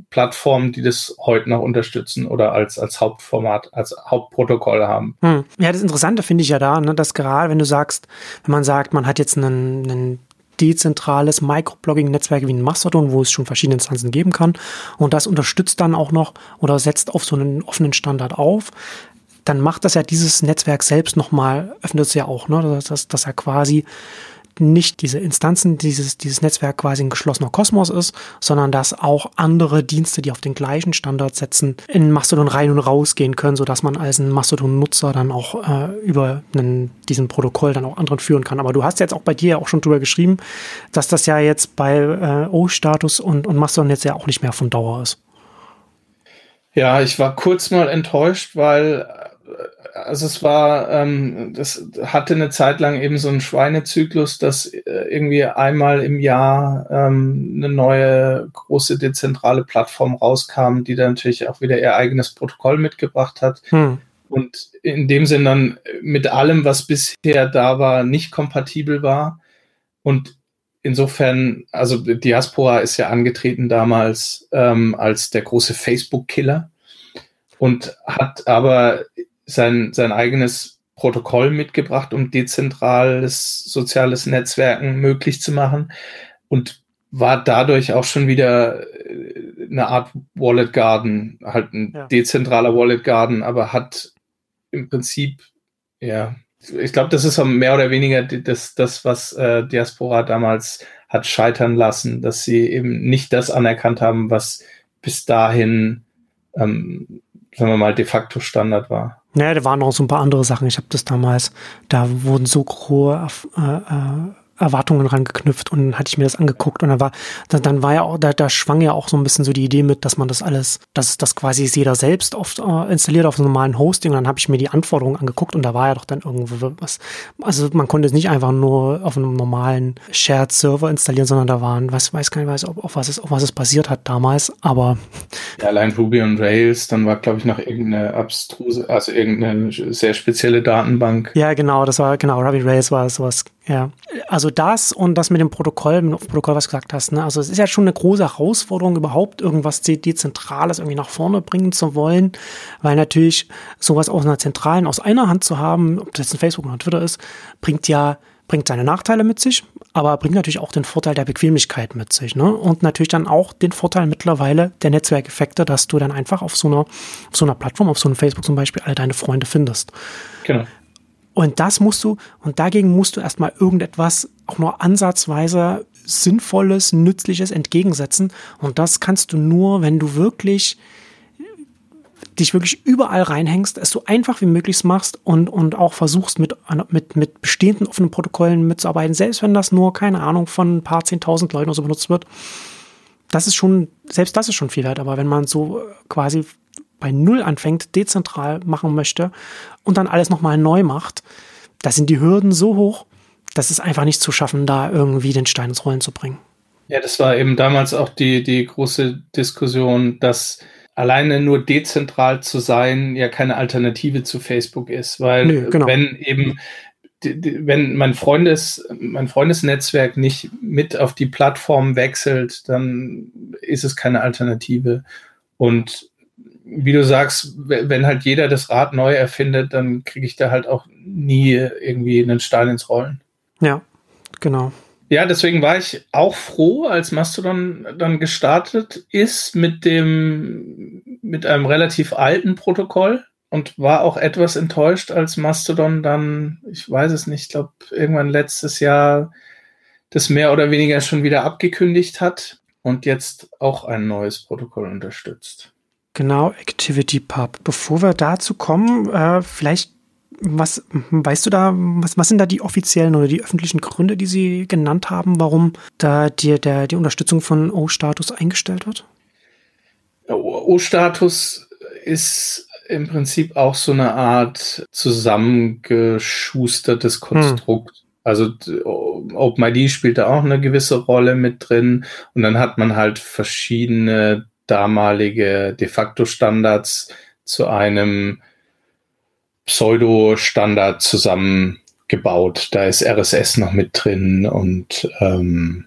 Plattformen, die das heute noch unterstützen oder als, als Hauptformat, als Hauptprotokoll haben. Hm. Ja, das Interessante finde ich ja da, ne, dass gerade wenn du sagst, wenn man sagt, man hat jetzt einen, einen dezentrales Microblogging-Netzwerk wie ein Mastodon, wo es schon verschiedene Instanzen geben kann und das unterstützt dann auch noch oder setzt auf so einen offenen Standard auf, dann macht das ja dieses Netzwerk selbst nochmal, öffnet es ja auch, ne, dass, dass, dass er quasi nicht diese Instanzen, dieses, dieses Netzwerk quasi ein geschlossener Kosmos ist, sondern dass auch andere Dienste, die auf den gleichen Standard setzen, in Mastodon rein und raus gehen können, sodass man als ein Mastodon-Nutzer dann auch äh, über einen, diesen Protokoll dann auch anderen führen kann. Aber du hast jetzt auch bei dir ja auch schon drüber geschrieben, dass das ja jetzt bei äh, O-Status und, und Mastodon jetzt ja auch nicht mehr von Dauer ist. Ja, ich war kurz mal enttäuscht, weil also es war, ähm, das hatte eine Zeit lang eben so einen Schweinezyklus, dass äh, irgendwie einmal im Jahr ähm, eine neue große dezentrale Plattform rauskam, die dann natürlich auch wieder ihr eigenes Protokoll mitgebracht hat. Hm. Und in dem Sinn dann mit allem, was bisher da war, nicht kompatibel war. Und insofern, also Diaspora ist ja angetreten damals ähm, als der große Facebook-Killer und hat aber sein, sein eigenes Protokoll mitgebracht, um dezentrales soziales Netzwerken möglich zu machen und war dadurch auch schon wieder äh, eine Art Wallet Garden, halt ein ja. dezentraler Wallet Garden, aber hat im Prinzip, ja, ich glaube, das ist mehr oder weniger das, das was äh, Diaspora damals hat scheitern lassen, dass sie eben nicht das anerkannt haben, was bis dahin, ähm, sagen wir mal, de facto Standard war. Naja, da waren noch so ein paar andere Sachen. Ich habe das damals, da wurden so hohe äh, äh, Erwartungen rangeknüpft und dann hatte ich mir das angeguckt und dann war, dann, dann war ja auch, da, da schwang ja auch so ein bisschen so die Idee mit, dass man das alles, dass das quasi jeder selbst oft äh, installiert auf einem normalen Hosting und dann habe ich mir die Anforderungen angeguckt und da war ja doch dann irgendwo was, also man konnte es nicht einfach nur auf einem normalen Shared Server installieren, sondern da waren, was weiß gar nicht, weiß, ob, auf was es, auf was es basiert hat damals, aber. Ja, allein Ruby und Rails, dann war, glaube ich, noch irgendeine abstruse, also irgendeine sehr spezielle Datenbank. Ja, genau, das war, genau, Ruby Rails war sowas, ja. Also also das und das mit dem Protokoll, mit dem Protokoll, was du gesagt hast. Ne? Also es ist ja schon eine große Herausforderung, überhaupt irgendwas Dezentrales irgendwie nach vorne bringen zu wollen, weil natürlich sowas aus einer zentralen, aus einer Hand zu haben, ob das jetzt ein Facebook oder Twitter ist, bringt ja bringt seine Nachteile mit sich, aber bringt natürlich auch den Vorteil der Bequemlichkeit mit sich. Ne? Und natürlich dann auch den Vorteil mittlerweile der Netzwerkeffekte, dass du dann einfach auf so einer, auf so einer Plattform, auf so einem Facebook zum Beispiel, all deine Freunde findest. Genau. Und das musst du, und dagegen musst du erstmal irgendetwas auch nur ansatzweise Sinnvolles, Nützliches entgegensetzen. Und das kannst du nur, wenn du wirklich dich wirklich überall reinhängst, es so einfach wie möglich machst und, und auch versuchst, mit, mit, mit bestehenden offenen Protokollen mitzuarbeiten, selbst wenn das nur, keine Ahnung, von ein paar zehntausend Leuten oder so benutzt wird. Das ist schon, selbst das ist schon viel wert, aber wenn man so quasi bei Null anfängt, dezentral machen möchte und dann alles nochmal neu macht, da sind die Hürden so hoch, das ist einfach nicht zu schaffen, da irgendwie den Stein ins Rollen zu bringen. Ja, das war eben damals auch die, die große Diskussion, dass alleine nur dezentral zu sein ja keine Alternative zu Facebook ist, weil Nö, genau. wenn eben wenn mein Freundes, mein Freundesnetzwerk nicht mit auf die Plattform wechselt, dann ist es keine Alternative. Und wie du sagst, wenn halt jeder das Rad neu erfindet, dann kriege ich da halt auch nie irgendwie einen Stein ins Rollen. Ja, genau. Ja, deswegen war ich auch froh, als Mastodon dann gestartet ist mit dem, mit einem relativ alten Protokoll und war auch etwas enttäuscht, als Mastodon dann, ich weiß es nicht, ich glaube, irgendwann letztes Jahr das mehr oder weniger schon wieder abgekündigt hat und jetzt auch ein neues Protokoll unterstützt. Genau, ActivityPub. Bevor wir dazu kommen, äh, vielleicht, was weißt du da, was, was sind da die offiziellen oder die öffentlichen Gründe, die Sie genannt haben, warum da die, der, die Unterstützung von O-Status eingestellt wird? O-Status ist im Prinzip auch so eine Art zusammengeschustertes Konstrukt. Hm. Also OpenID spielt da auch eine gewisse Rolle mit drin und dann hat man halt verschiedene damalige de facto Standards zu einem Pseudo-Standard zusammengebaut. Da ist RSS noch mit drin und ähm,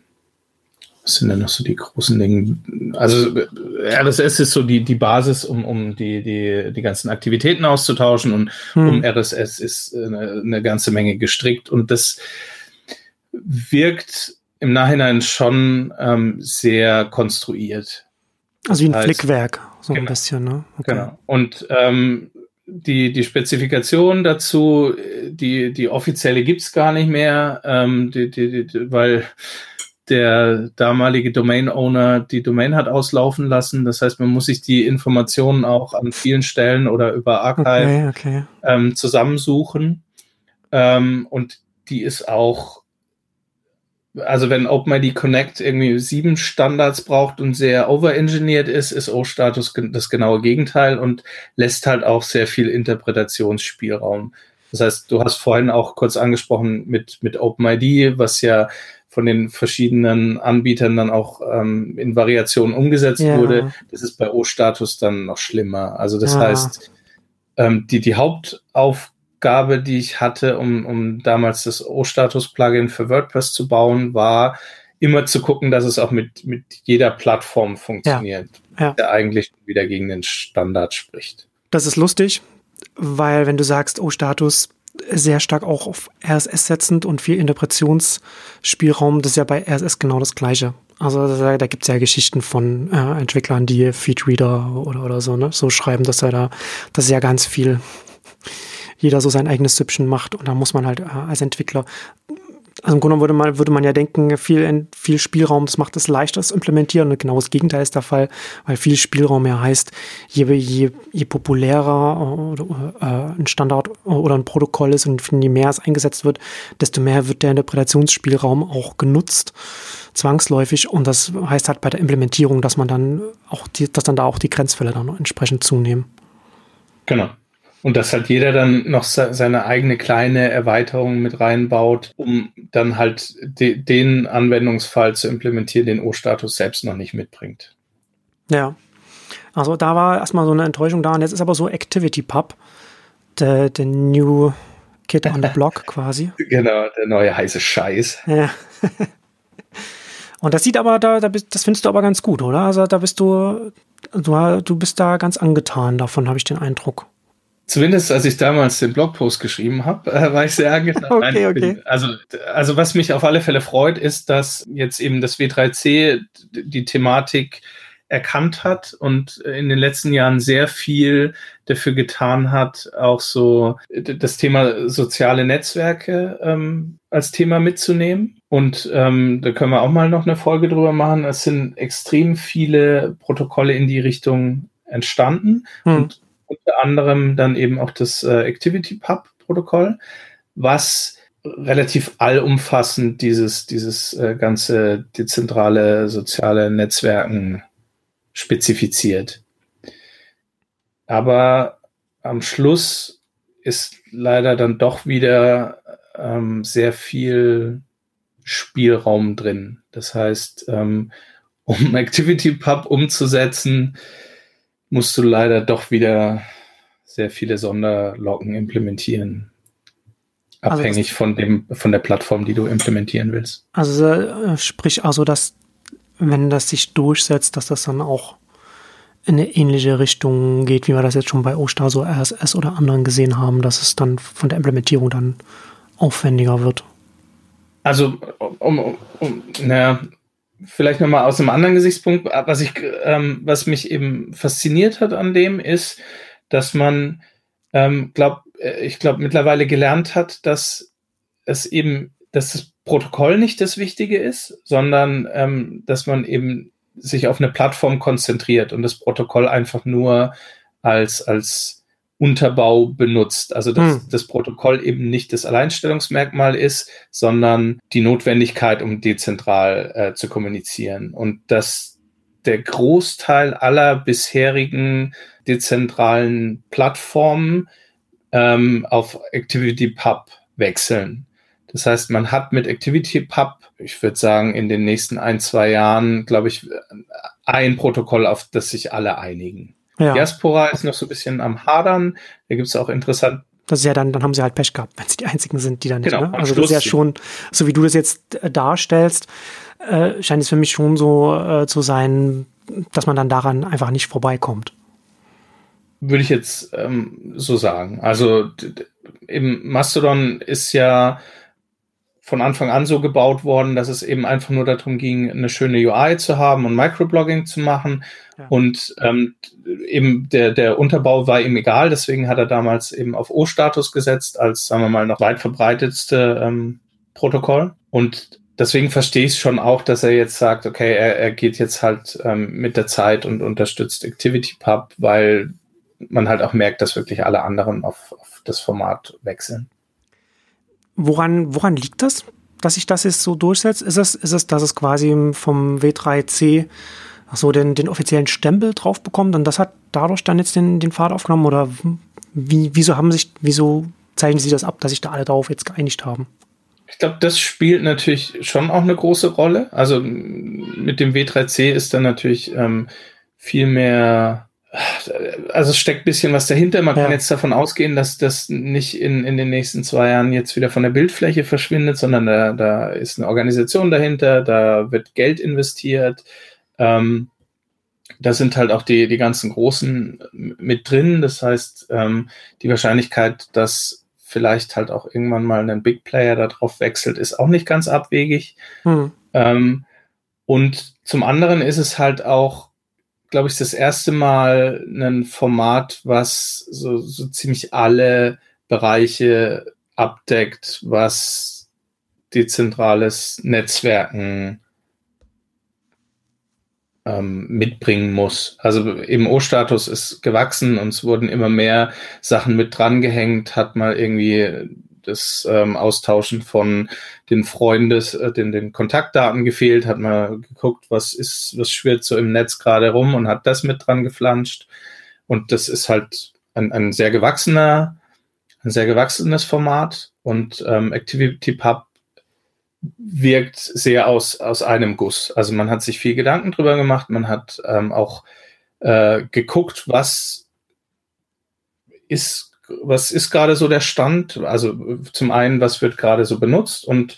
was sind denn noch so die großen Dinge? Also RSS ist so die, die Basis, um, um die, die, die ganzen Aktivitäten auszutauschen und hm. um RSS ist eine, eine ganze Menge gestrickt und das wirkt im Nachhinein schon ähm, sehr konstruiert. Also wie ein heißt, Flickwerk, so genau, ein bisschen, ne? Okay. Genau. Und ähm, die, die Spezifikation dazu, die, die offizielle gibt's gar nicht mehr, ähm, die, die, die, weil der damalige Domain-Owner die Domain hat auslaufen lassen. Das heißt, man muss sich die Informationen auch an vielen Stellen oder über Archive okay, okay. Ähm, zusammensuchen. Ähm, und die ist auch, also wenn OpenID Connect irgendwie sieben Standards braucht und sehr overengineert ist, ist O-Status das genaue Gegenteil und lässt halt auch sehr viel Interpretationsspielraum. Das heißt, du hast vorhin auch kurz angesprochen mit, mit OpenID, was ja von den verschiedenen Anbietern dann auch ähm, in Variationen umgesetzt ja. wurde. Das ist bei O-Status dann noch schlimmer. Also das ja. heißt, ähm, die, die Hauptaufgabe, die ich hatte, um, um damals das O-Status-Plugin für WordPress zu bauen, war immer zu gucken, dass es auch mit, mit jeder Plattform funktioniert, ja. Ja. der eigentlich wieder gegen den Standard spricht. Das ist lustig, weil wenn du sagst, O-Status sehr stark auch auf RSS setzend und viel Interpretationsspielraum. Das ist ja bei RSS genau das Gleiche. Also da, da gibt es ja Geschichten von äh, Entwicklern, die Feedreader oder, oder so, ne, so schreiben, dass er da, dass ist ja ganz viel jeder so sein eigenes Süppchen macht und da muss man halt äh, als Entwickler also im Grunde würde man, würde man ja denken, viel, viel Spielraum, das macht es leichter zu implementieren. Und genau das Gegenteil ist der Fall, weil viel Spielraum ja heißt, je, je, je populärer äh, ein Standard oder ein Protokoll ist und je mehr es eingesetzt wird, desto mehr wird der Interpretationsspielraum auch genutzt, zwangsläufig. Und das heißt halt bei der Implementierung, dass man dann auch die, dass dann da auch die Grenzfälle dann entsprechend zunehmen. Genau. Und dass halt jeder dann noch seine eigene kleine Erweiterung mit reinbaut, um dann halt de den Anwendungsfall zu implementieren, den O-Status selbst noch nicht mitbringt. Ja. Also da war erstmal so eine Enttäuschung da. Und jetzt ist aber so ActivityPub, der, der New Kid on the Block quasi. Genau, der neue heiße Scheiß. Ja. Und das sieht aber, da, da bist, das findest du aber ganz gut, oder? Also da bist du, du, du bist da ganz angetan davon, habe ich den Eindruck. Zumindest als ich damals den Blogpost geschrieben habe, äh, war ich sehr angetan. okay, okay. Also, also was mich auf alle Fälle freut, ist, dass jetzt eben das W3C die Thematik erkannt hat und in den letzten Jahren sehr viel dafür getan hat, auch so das Thema soziale Netzwerke ähm, als Thema mitzunehmen. Und ähm, da können wir auch mal noch eine Folge drüber machen. Es sind extrem viele Protokolle in die Richtung entstanden. Hm. Und unter anderem dann eben auch das äh, ActivityPub-Protokoll, was relativ allumfassend dieses, dieses äh, ganze dezentrale soziale Netzwerken spezifiziert. Aber am Schluss ist leider dann doch wieder ähm, sehr viel Spielraum drin. Das heißt, ähm, um ActivityPub umzusetzen, musst du leider doch wieder sehr viele Sonderlocken implementieren. Also Abhängig also von dem, von der Plattform, die du implementieren willst. Also äh, sprich also, dass wenn das sich durchsetzt, dass das dann auch in eine ähnliche Richtung geht, wie wir das jetzt schon bei OStar, so RSS oder anderen gesehen haben, dass es dann von der Implementierung dann aufwendiger wird. Also, um, um, um naja, vielleicht nochmal aus einem anderen Gesichtspunkt, was ich, ähm, was mich eben fasziniert hat an dem, ist, dass man, ähm, glaub, äh, ich glaube, mittlerweile gelernt hat, dass es eben, dass das Protokoll nicht das Wichtige ist, sondern ähm, dass man eben sich auf eine Plattform konzentriert und das Protokoll einfach nur als, als Unterbau benutzt. Also dass hm. das Protokoll eben nicht das Alleinstellungsmerkmal ist, sondern die Notwendigkeit, um dezentral äh, zu kommunizieren. Und dass der Großteil aller bisherigen dezentralen Plattformen ähm, auf ActivityPub wechseln. Das heißt, man hat mit ActivityPub, ich würde sagen, in den nächsten ein, zwei Jahren, glaube ich, ein Protokoll, auf das sich alle einigen. Ja. Diaspora ist noch so ein bisschen am Hadern. Da gibt es auch interessant. Das ist ja dann, dann haben sie halt Pech gehabt, wenn sie die einzigen sind, die da nicht. Genau, ne? Also das ist ja schon, so wie du das jetzt äh, darstellst, äh, scheint es für mich schon so äh, zu sein, dass man dann daran einfach nicht vorbeikommt. Würde ich jetzt ähm, so sagen. Also im Mastodon ist ja von Anfang an so gebaut worden, dass es eben einfach nur darum ging, eine schöne UI zu haben und Microblogging zu machen. Ja. Und ähm, eben der, der Unterbau war ihm egal, deswegen hat er damals eben auf O-Status gesetzt, als, sagen wir mal, noch weit verbreitetste ähm, Protokoll. Und deswegen verstehe ich schon auch, dass er jetzt sagt, okay, er, er geht jetzt halt ähm, mit der Zeit und unterstützt ActivityPub, weil man halt auch merkt, dass wirklich alle anderen auf, auf das Format wechseln. Woran, woran liegt das, dass sich das jetzt so durchsetzt? Ist es, ist es, dass es quasi vom W3C so den, den offiziellen Stempel drauf bekommt und das hat dadurch dann jetzt den, den Pfad aufgenommen? Oder wie, wieso haben sich, wieso zeichnen Sie das ab, dass sich da alle darauf jetzt geeinigt haben? Ich glaube, das spielt natürlich schon auch eine große Rolle. Also mit dem W3C ist dann natürlich ähm, viel mehr also es steckt bisschen was dahinter. Man ja. kann jetzt davon ausgehen, dass das nicht in, in den nächsten zwei Jahren jetzt wieder von der Bildfläche verschwindet, sondern da, da ist eine Organisation dahinter, da wird Geld investiert. Ähm, da sind halt auch die, die ganzen Großen mit drin. Das heißt, ähm, die Wahrscheinlichkeit, dass vielleicht halt auch irgendwann mal ein Big Player darauf wechselt, ist auch nicht ganz abwegig. Hm. Ähm, und zum anderen ist es halt auch glaube ich, das erste Mal ein Format, was so, so ziemlich alle Bereiche abdeckt, was dezentrales Netzwerken ähm, mitbringen muss. Also im O-Status ist gewachsen und es wurden immer mehr Sachen mit drangehängt, hat mal irgendwie das ähm, Austauschen von den Freundes, äh, den, den Kontaktdaten gefehlt, hat man geguckt, was ist, was schwirrt so im Netz gerade rum und hat das mit dran geflanscht. Und das ist halt ein, ein sehr gewachsener, ein sehr gewachsenes Format und ähm, ActivityPub wirkt sehr aus, aus einem Guss. Also man hat sich viel Gedanken drüber gemacht, man hat ähm, auch äh, geguckt, was ist was ist gerade so der Stand? Also zum einen, was wird gerade so benutzt und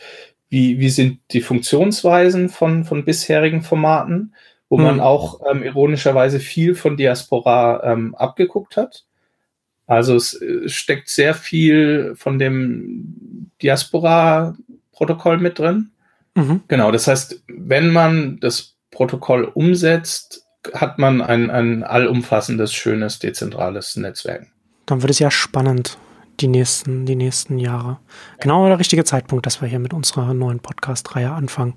wie, wie sind die Funktionsweisen von, von bisherigen Formaten, wo hm. man auch ähm, ironischerweise viel von Diaspora ähm, abgeguckt hat. Also es äh, steckt sehr viel von dem Diaspora-Protokoll mit drin. Mhm. Genau, das heißt, wenn man das Protokoll umsetzt, hat man ein, ein allumfassendes, schönes, dezentrales Netzwerk dann wird es ja spannend die nächsten, die nächsten Jahre. Genau der richtige Zeitpunkt, dass wir hier mit unserer neuen Podcast-Reihe anfangen.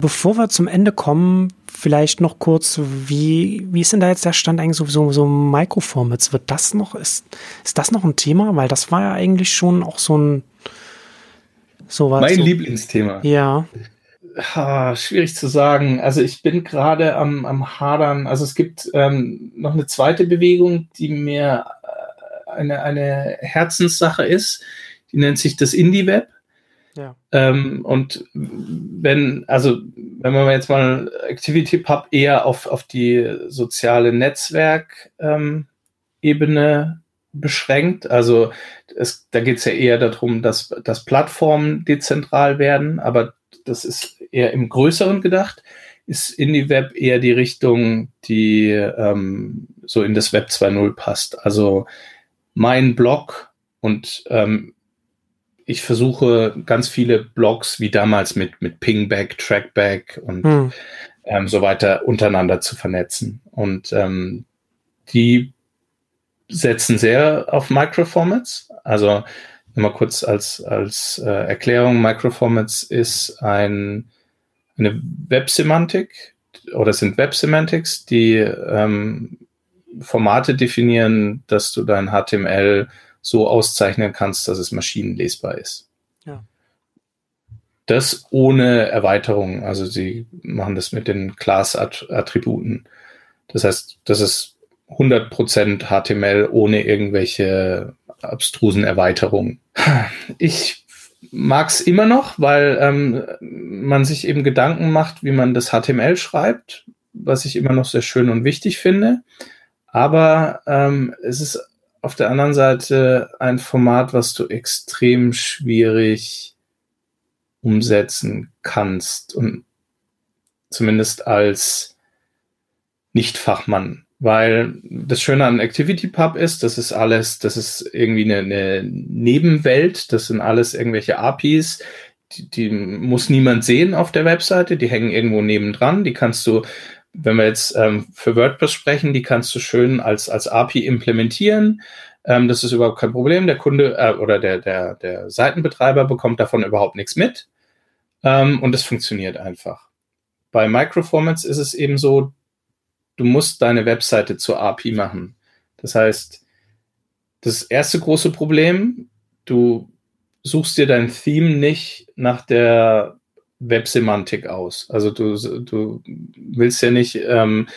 Bevor wir zum Ende kommen, vielleicht noch kurz, wie, wie ist denn da jetzt der Stand eigentlich sowieso so Microformats? Wird das noch, ist, ist das noch ein Thema? Weil das war ja eigentlich schon auch so ein sowas. Mein so, Lieblingsthema. Ja. Ha, schwierig zu sagen. Also ich bin gerade am, am Hadern. Also es gibt ähm, noch eine zweite Bewegung, die mir eine, eine Herzenssache ist. Die nennt sich das Indie-Web. Ja. Ähm, und wenn, also, wenn man jetzt mal ActivityPub eher auf, auf die soziale Netzwerkebene ähm, beschränkt, also es, da geht es ja eher darum, dass, dass Plattformen dezentral werden, aber das ist eher im Größeren gedacht, ist IndieWeb eher die Richtung, die ähm, so in das Web 2.0 passt. Also mein Blog und ähm, ich versuche ganz viele Blogs wie damals mit, mit Pingback, Trackback und hm. ähm, so weiter untereinander zu vernetzen. Und ähm, die setzen sehr auf Microformats. Also mal kurz als, als äh, Erklärung, Microformats ist ein, eine Websemantik oder sind Websemantics, die ähm, Formate definieren, dass du dein HTML so auszeichnen kannst, dass es maschinenlesbar ist. Ja. Das ohne Erweiterung. Also sie machen das mit den Class-Attributen. Das heißt, das ist 100% HTML ohne irgendwelche abstrusen Erweiterungen. Ich mag es immer noch, weil ähm, man sich eben Gedanken macht, wie man das HTML schreibt, was ich immer noch sehr schön und wichtig finde. Aber ähm, es ist auf der anderen Seite ein Format, was du extrem schwierig umsetzen kannst und zumindest als Nicht-Fachmann. Weil das Schöne an ActivityPub ist, das ist alles, das ist irgendwie eine, eine Nebenwelt, das sind alles irgendwelche APIs, die, die muss niemand sehen auf der Webseite, die hängen irgendwo nebendran, die kannst du, wenn wir jetzt ähm, für WordPress sprechen, die kannst du schön als, als API implementieren. Ähm, das ist überhaupt kein Problem. Der Kunde äh, oder der, der, der Seitenbetreiber bekommt davon überhaupt nichts mit. Ähm, und es funktioniert einfach. Bei Microformats ist es eben so, du musst deine Webseite zur API machen. Das heißt, das erste große Problem, du suchst dir dein Theme nicht nach der Websemantik aus. Also du, du willst ja nicht ähm,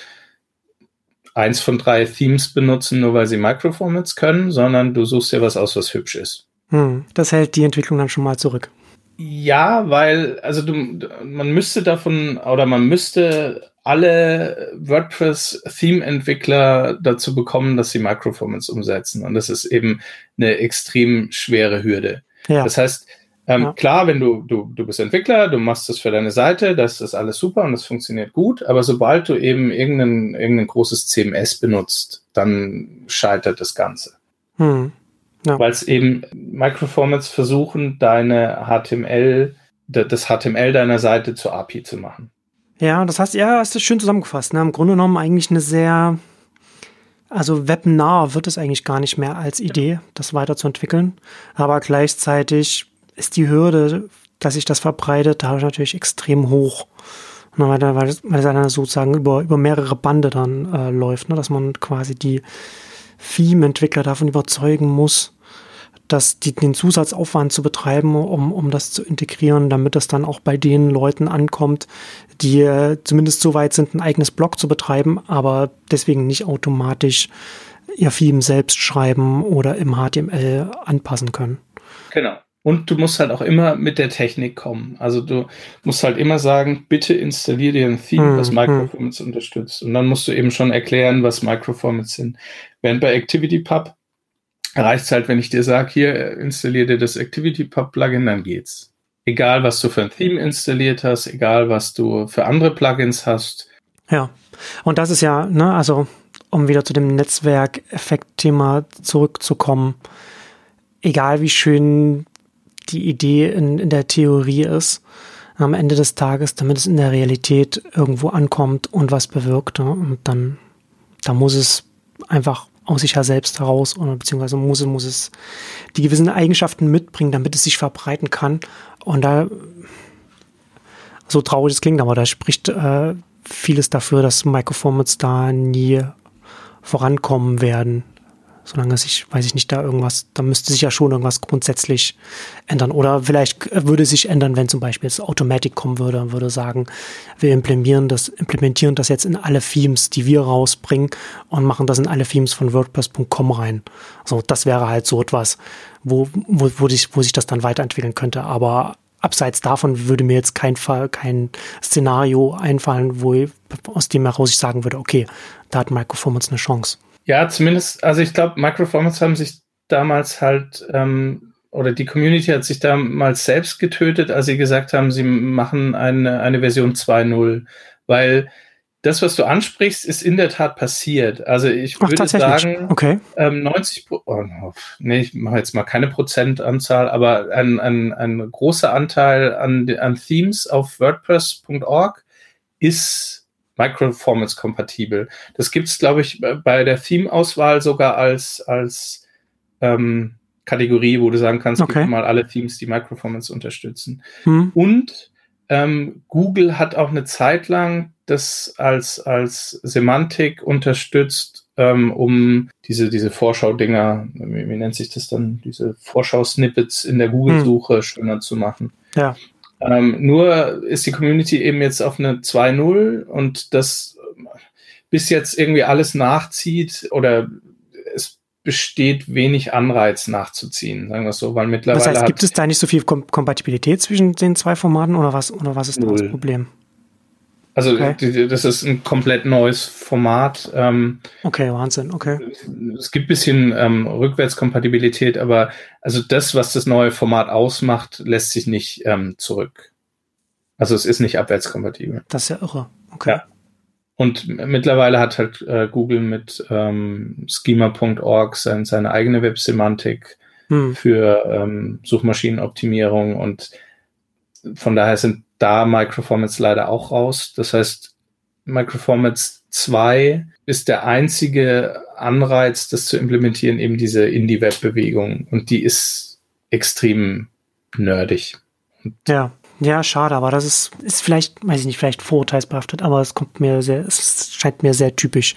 eins von drei Themes benutzen, nur weil sie Microformats können, sondern du suchst dir was aus, was hübsch ist. Hm, das hält die Entwicklung dann schon mal zurück. Ja, weil, also du, man müsste davon, oder man müsste alle WordPress-Theme-Entwickler dazu bekommen, dass sie Microformats umsetzen. Und das ist eben eine extrem schwere Hürde. Ja. Das heißt, ähm, ja. klar, wenn du, du, du bist Entwickler, du machst das für deine Seite, das ist alles super und das funktioniert gut, aber sobald du eben irgendein, irgendein großes CMS benutzt, dann scheitert das Ganze. Hm. Ja. Weil es eben Microformats versuchen, deine HTML, das HTML deiner Seite zur API zu machen. Ja, das heißt, ja, hast du schön zusammengefasst. Ne? Im Grunde genommen eigentlich eine sehr, also webnah wird es eigentlich gar nicht mehr als Idee, das weiterzuentwickeln. Aber gleichzeitig ist die Hürde, dass sich das verbreitet, dadurch natürlich extrem hoch. Weil, weil, weil es dann sozusagen über, über mehrere Bande dann äh, läuft, ne? dass man quasi die Theme-Entwickler davon überzeugen muss, dass die, den Zusatzaufwand zu betreiben, um, um das zu integrieren, damit das dann auch bei den Leuten ankommt, die äh, zumindest so weit sind, ein eigenes Blog zu betreiben, aber deswegen nicht automatisch ihr Theme selbst schreiben oder im HTML anpassen können. Genau. Und du musst halt auch immer mit der Technik kommen. Also du musst halt immer sagen, bitte installier dir ein Theme, was hm, Microformats hm. unterstützt. Und dann musst du eben schon erklären, was Microformats sind. Während bei ActivityPub reicht es halt, wenn ich dir sage, hier installier dir das ActivityPub-Plugin, dann geht's. Egal, was du für ein Theme installiert hast, egal, was du für andere Plugins hast. Ja, und das ist ja, ne, also um wieder zu dem Netzwerkeffekt-Thema zurückzukommen, egal wie schön die Idee in, in der Theorie ist, am Ende des Tages, damit es in der Realität irgendwo ankommt und was bewirkt. Und dann, da muss es einfach aus sich ja selbst heraus oder beziehungsweise muss, muss es die gewissen Eigenschaften mitbringen, damit es sich verbreiten kann. Und da, so traurig es klingt, aber da spricht äh, vieles dafür, dass Microformats da nie vorankommen werden solange sich, weiß ich nicht, da irgendwas, da müsste sich ja schon irgendwas grundsätzlich ändern. Oder vielleicht würde sich ändern, wenn zum Beispiel jetzt Automatic kommen würde und würde sagen, wir implementieren das, implementieren das jetzt in alle Themes, die wir rausbringen und machen das in alle Themes von WordPress.com rein. So, das wäre halt so etwas, wo, wo, wo, sich, wo sich das dann weiterentwickeln könnte. Aber abseits davon würde mir jetzt kein Fall, kein Szenario einfallen, wo aus dem heraus ich sagen würde, okay, da hat Microformance eine Chance. Ja, zumindest, also ich glaube, Microformats haben sich damals halt, ähm, oder die Community hat sich damals selbst getötet, als sie gesagt haben, sie machen eine, eine Version 2.0, weil das, was du ansprichst, ist in der Tat passiert. Also ich Ach, würde sagen, okay. ähm, 90, oh, nee, ich mache jetzt mal keine Prozentanzahl, aber ein, ein, ein großer Anteil an, an Themes auf WordPress.org ist Microformats kompatibel. Das gibt es, glaube ich, bei der Theme-Auswahl sogar als, als ähm, Kategorie, wo du sagen kannst, okay. gib mal alle Themes, die Microformats unterstützen. Hm. Und ähm, Google hat auch eine Zeit lang das als, als Semantik unterstützt, ähm, um diese, diese Vorschau-Dinger, wie, wie, nennt sich das dann, diese Vorschau-Snippets in der Google-Suche hm. schöner zu machen. Ja. Ähm, nur ist die Community eben jetzt auf eine 2.0 und das bis jetzt irgendwie alles nachzieht oder es besteht wenig Anreiz nachzuziehen, sagen wir so, weil mittlerweile. Das heißt, gibt es da nicht so viel Kom Kompatibilität zwischen den zwei Formaten oder was, oder was ist da das Problem? Also okay. das ist ein komplett neues Format. Ähm, okay, Wahnsinn, okay. Es gibt ein bisschen ähm, Rückwärtskompatibilität, aber also das, was das neue Format ausmacht, lässt sich nicht ähm, zurück. Also es ist nicht abwärtskompatibel. Das ist ja irre. Okay. Ja. Und mittlerweile hat halt äh, Google mit ähm, schema.org sein, seine eigene Websemantik hm. für ähm, Suchmaschinenoptimierung und von daher sind da Microformats leider auch raus. Das heißt, Microformats 2 ist der einzige Anreiz, das zu implementieren, eben diese Indie-Web-Bewegung. Und die ist extrem nerdig. Ja. Ja, schade, aber das ist, ist vielleicht, weiß ich nicht, vielleicht vorurteilsbehaftet, aber es kommt mir sehr, es scheint mir sehr typisch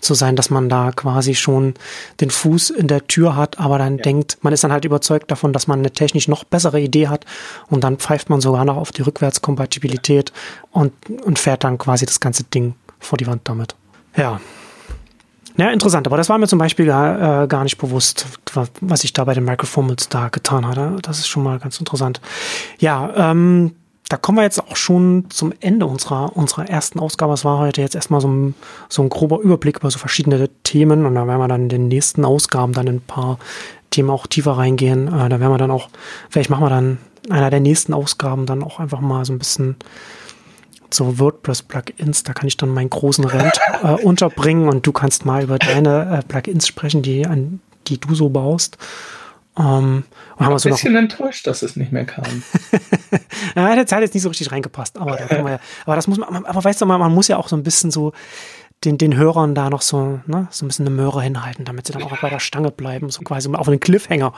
zu sein, dass man da quasi schon den Fuß in der Tür hat, aber dann ja. denkt, man ist dann halt überzeugt davon, dass man eine technisch noch bessere Idee hat und dann pfeift man sogar noch auf die Rückwärtskompatibilität und, und fährt dann quasi das ganze Ding vor die Wand damit. Ja, ja, interessant, aber das war mir zum Beispiel gar, äh, gar nicht bewusst, was ich da bei den Microformats da getan hatte. Das ist schon mal ganz interessant. Ja, ähm, da kommen wir jetzt auch schon zum Ende unserer, unserer ersten Ausgabe. Es war heute jetzt erstmal so ein, so ein grober Überblick über so verschiedene Themen und da werden wir dann in den nächsten Ausgaben dann in ein paar Themen auch tiefer reingehen. Äh, da werden wir dann auch, vielleicht machen wir dann in einer der nächsten Ausgaben dann auch einfach mal so ein bisschen so WordPress-Plugins. Da kann ich dann meinen großen Rent äh, unterbringen und du kannst mal über deine äh, Plugins sprechen, die, an, die du so baust. Ähm, ich bin ein bisschen enttäuscht, dass es nicht mehr kam. ja, der Zeit jetzt nicht so richtig reingepasst, aber da ja, aber das muss man, aber weißt du mal, man muss ja auch so ein bisschen so den, den Hörern da noch so, ne, so ein bisschen eine Möhre hinhalten, damit sie dann auch bei der Stange bleiben, so quasi auf einen Cliffhanger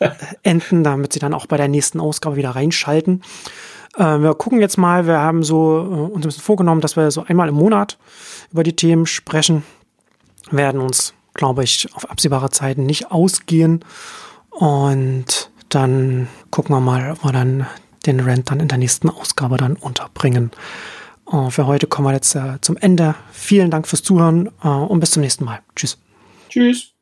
äh, enden, damit sie dann auch bei der nächsten Ausgabe wieder reinschalten. Äh, wir gucken jetzt mal, wir haben so äh, uns ein bisschen vorgenommen, dass wir so einmal im Monat über die Themen sprechen, werden uns, glaube ich, auf absehbare Zeiten nicht ausgehen. Und dann gucken wir mal, ob wir dann den Rent dann in der nächsten Ausgabe dann unterbringen. Uh, für heute kommen wir jetzt zum Ende. Vielen Dank fürs Zuhören uh, und bis zum nächsten Mal. Tschüss. Tschüss.